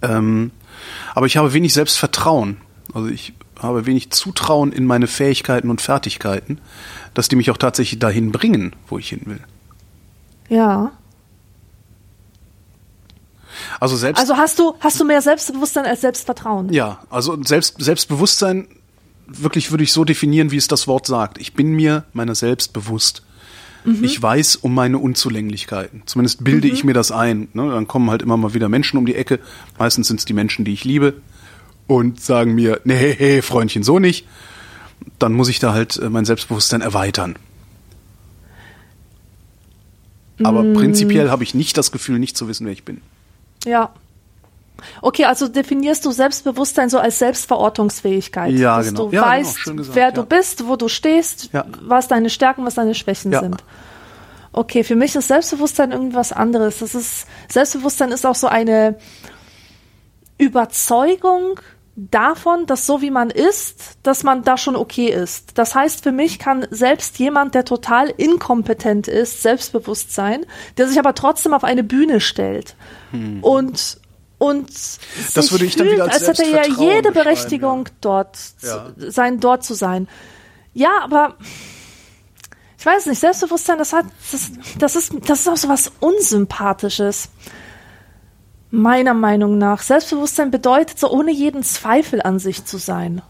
Ähm, aber ich habe wenig Selbstvertrauen. Also ich habe wenig Zutrauen in meine Fähigkeiten und Fertigkeiten, dass die mich auch tatsächlich dahin bringen, wo ich hin will. Ja. Also selbst Also hast du, hast du mehr Selbstbewusstsein als Selbstvertrauen? Ja, also selbst, Selbstbewusstsein wirklich würde ich so definieren, wie es das Wort sagt. Ich bin mir meiner selbst bewusst. Ich weiß um meine Unzulänglichkeiten. Zumindest bilde ich mir das ein. Ne? Dann kommen halt immer mal wieder Menschen um die Ecke. Meistens sind es die Menschen, die ich liebe. Und sagen mir, nee, hey, Freundchen, so nicht. Dann muss ich da halt äh, mein Selbstbewusstsein erweitern. Aber prinzipiell habe ich nicht das Gefühl, nicht zu wissen, wer ich bin. Ja. Okay, also definierst du Selbstbewusstsein so als Selbstverortungsfähigkeit. Ja, dass genau. du Ja, genau, weißt, schön gesagt, wer ja. du bist, wo du stehst, Ja. was deine Stärken, was deine Schwächen sind. Okay, für mich ist Selbstbewusstsein irgendwas anderes. Das ist, Selbstbewusstsein ist auch so eine Überzeugung davon, dass so wie man ist, dass man da schon okay ist. Das heißt, für mich kann selbst jemand, der total inkompetent ist, selbstbewusst sein, der sich aber trotzdem auf eine Bühne stellt und und. Das sich würde ich dann fühlt, wieder als als hätte er ja jede Berechtigung dort Ja. zu, sein, dort zu sein. Ja, aber ich weiß nicht, Selbstbewusstsein, das hat, das, das ist, das ist auch so was Unsympathisches. Meiner Meinung nach. Selbstbewusstsein bedeutet so ohne jeden Zweifel an sich zu sein.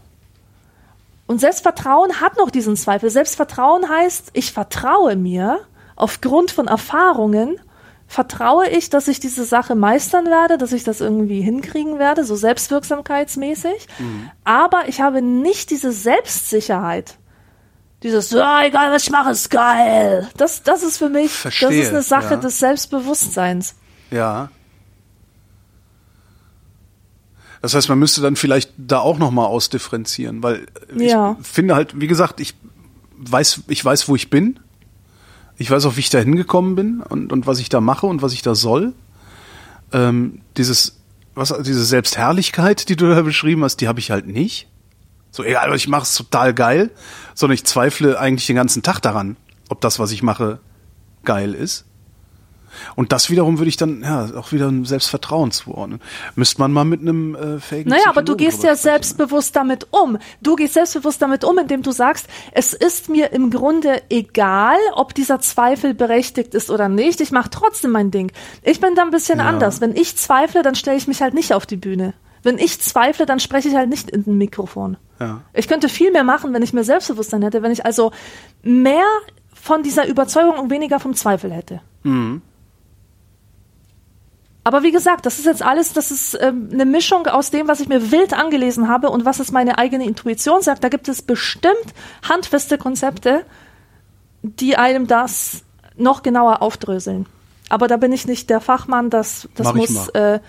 Und Selbstvertrauen hat noch diesen Zweifel. Selbstvertrauen heißt, ich vertraue mir aufgrund von Erfahrungen, vertraue ich, dass ich diese Sache meistern werde, dass ich das irgendwie hinkriegen werde, so selbstwirksamkeitsmäßig. Mhm. Aber ich habe nicht diese Selbstsicherheit. Dieses, ja, egal was ich mache, ist geil. Das, das ist für mich, Verstehe, das ist eine Sache ja. des Selbstbewusstseins. Ja. Das heißt, man müsste dann vielleicht da auch noch mal ausdifferenzieren, weil Ja. ich finde halt, wie gesagt, ich weiß, ich weiß, wo ich bin. Ich weiß auch, wie ich da hingekommen bin und, und was ich da mache und was ich da soll. Ähm, dieses, was, diese Selbstherrlichkeit, die du da beschrieben hast, die habe ich halt nicht. So, egal, ich mache, ist total geil, sondern ich zweifle eigentlich den ganzen Tag daran, ob das, was ich mache, geil ist. Und das wiederum würde ich dann ja auch wieder ein Selbstvertrauen zuordnen. Müsste man mal mit einem äh, fähigen Naja, aber du gehst ja sprechen. selbstbewusst damit um. Du gehst selbstbewusst damit um, indem du sagst, es ist mir im Grunde egal, ob dieser Zweifel berechtigt ist oder nicht. Ich mache trotzdem mein Ding. Ich bin da ein bisschen Ja. anders. Wenn ich zweifle, dann stelle ich mich halt nicht auf die Bühne. Wenn ich zweifle, dann spreche ich halt nicht in ein Mikrofon. Ja. Ich könnte viel mehr machen, wenn ich mehr Selbstbewusstsein hätte, wenn ich also mehr von dieser Überzeugung und weniger vom Zweifel hätte. Aber wie gesagt, das ist jetzt alles, das ist ähm, eine Mischung aus dem, was ich mir wild angelesen habe und was es meine eigene Intuition sagt. Da gibt es bestimmt handfeste Konzepte, die einem das noch genauer aufdröseln. Aber da bin ich nicht der Fachmann, das, das Mach muss, äh,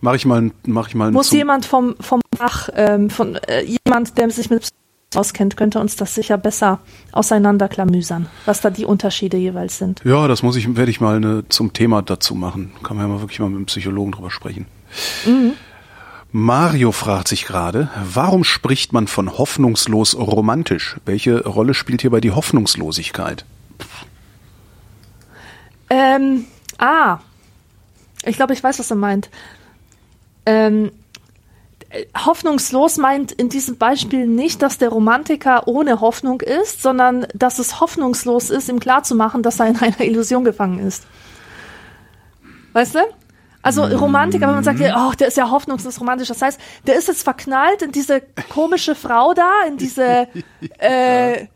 Mach ich mal, mach ich mal muss jemand vom, vom Fach, ähm, von äh, jemand, der sich mit auskennt, könnte uns das sicher besser auseinanderklamüsern, was da die Unterschiede jeweils sind. Ja, das muss ich, werde ich mal eine, zum Thema dazu machen. Kann man ja mal wirklich mal mit einem Psychologen drüber sprechen. Mhm. Mario fragt sich gerade, warum spricht man von hoffnungslos romantisch? Welche Rolle spielt hierbei die Hoffnungslosigkeit? Ähm, ah, ich glaube, ich weiß, was er meint. Ähm, äh, hoffnungslos meint in diesem Beispiel nicht, dass der Romantiker ohne Hoffnung ist, sondern dass es hoffnungslos ist, ihm klarzumachen, dass er in einer Illusion gefangen ist. Weißt du? Also Romantiker, wenn man sagt, oh, der ist ja hoffnungslos romantisch, das heißt, der ist jetzt verknallt in diese komische Frau da, in diese äh,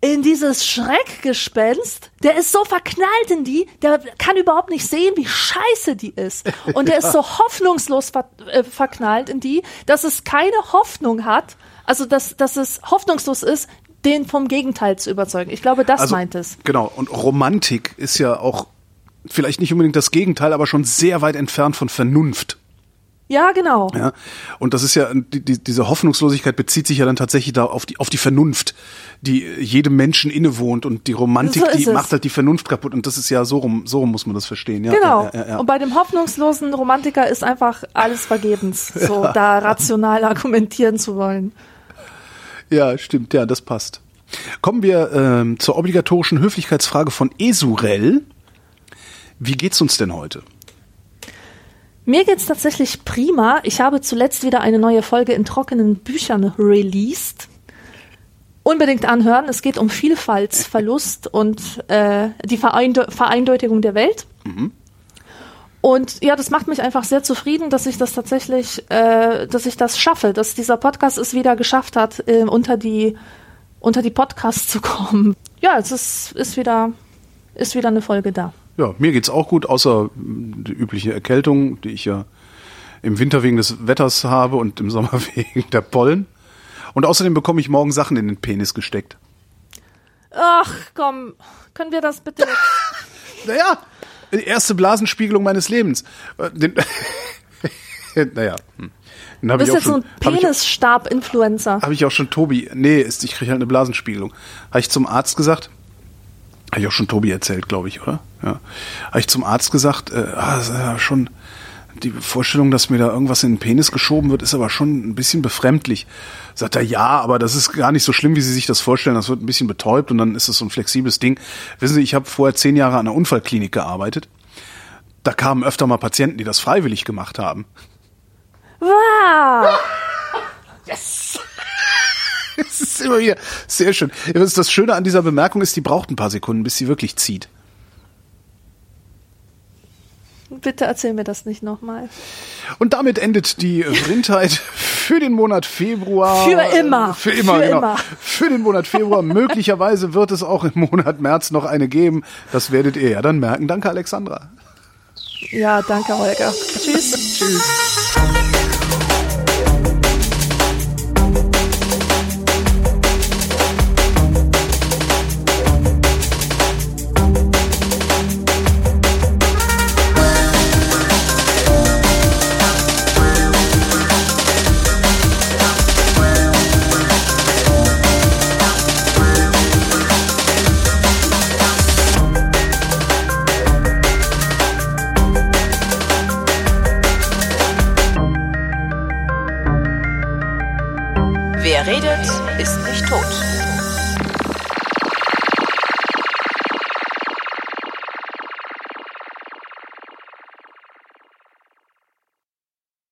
in dieses Schreckgespenst, der ist so verknallt in die, der kann überhaupt nicht sehen, wie scheiße die ist. Und der ist so hoffnungslos ver äh, verknallt in die, dass es keine Hoffnung hat, also dass, dass es hoffnungslos ist, den vom Gegenteil zu überzeugen. Ich glaube, das Also, meint es. Genau, und Romantik ist ja auch vielleicht nicht unbedingt das Gegenteil, aber schon sehr weit entfernt von Vernunft. Ja, genau. Ja, und das ist ja, die, die, diese Hoffnungslosigkeit bezieht sich ja dann tatsächlich da auf die, auf die Vernunft, die jedem Menschen innewohnt und die Romantik, So die es. macht halt die Vernunft kaputt und das ist ja so rum, so rum muss man das verstehen. Ja, Genau. Ja, ja, ja. Und bei dem hoffnungslosen Romantiker ist einfach alles vergebens, so da rational argumentieren zu wollen. ja, stimmt, ja, das passt. Kommen wir ähm, zur obligatorischen Höflichkeitsfrage von Esurel. Wie geht's uns denn heute? Mir geht's tatsächlich prima. Ich habe zuletzt wieder eine neue Folge in trockenen Büchern released. Unbedingt anhören. Es geht um Vielfaltsverlust und äh, die Vereinde Vereindeutigung der Welt. Und ja, das macht mich einfach sehr zufrieden, dass ich das tatsächlich, äh, dass ich das schaffe, dass dieser Podcast es wieder geschafft hat, äh, unter die unter die Podcasts zu kommen. Ja, es ist, ist wieder ist wieder eine Folge da. Ja, mir geht's auch gut, außer mm, die übliche Erkältung, die ich ja im Winter wegen des Wetters habe und im Sommer wegen der Pollen. Und außerdem bekomme ich morgen Sachen in den Penis gesteckt. Ach, komm, können wir das bitte Naja, die erste Blasenspiegelung meines Lebens. Äh, Den, naja. hm. Den Du habe bist jetzt so schon, ein hab ich, Penisstab-Influencer. hab ich auch schon Tobi. Nee, ist, ich kriege halt eine Blasenspiegelung. Habe ich zum Arzt gesagt. Habe ich auch schon Tobi erzählt, glaube ich, oder? Ja. Habe ich zum Arzt gesagt, äh, ah, das ist ja schon die Vorstellung, dass mir da irgendwas in den Penis geschoben wird, ist aber schon ein bisschen befremdlich. Sagt er, ja, aber das ist gar nicht so schlimm, wie Sie sich das vorstellen. Das wird ein bisschen betäubt und dann ist es so ein flexibles Ding. Wissen Sie, ich habe vorher zehn Jahre an einer Unfallklinik gearbeitet. Da kamen öfter mal Patienten, die das freiwillig gemacht haben. Wow! Es ist immer wieder sehr schön. Das Schöne an dieser Bemerkung ist, die braucht ein paar Sekunden, bis sie wirklich zieht. Bitte erzähl mir das nicht nochmal. Und damit endet die Vrindheit für den Monat Februar. Für immer. Für immer, Für genau. immer. Für den Monat Februar. Möglicherweise wird es auch im Monat März noch eine geben. Das werdet ihr ja dann merken. Danke, Alexandra. Ja, danke, Holger. Tschüss. Tschüss.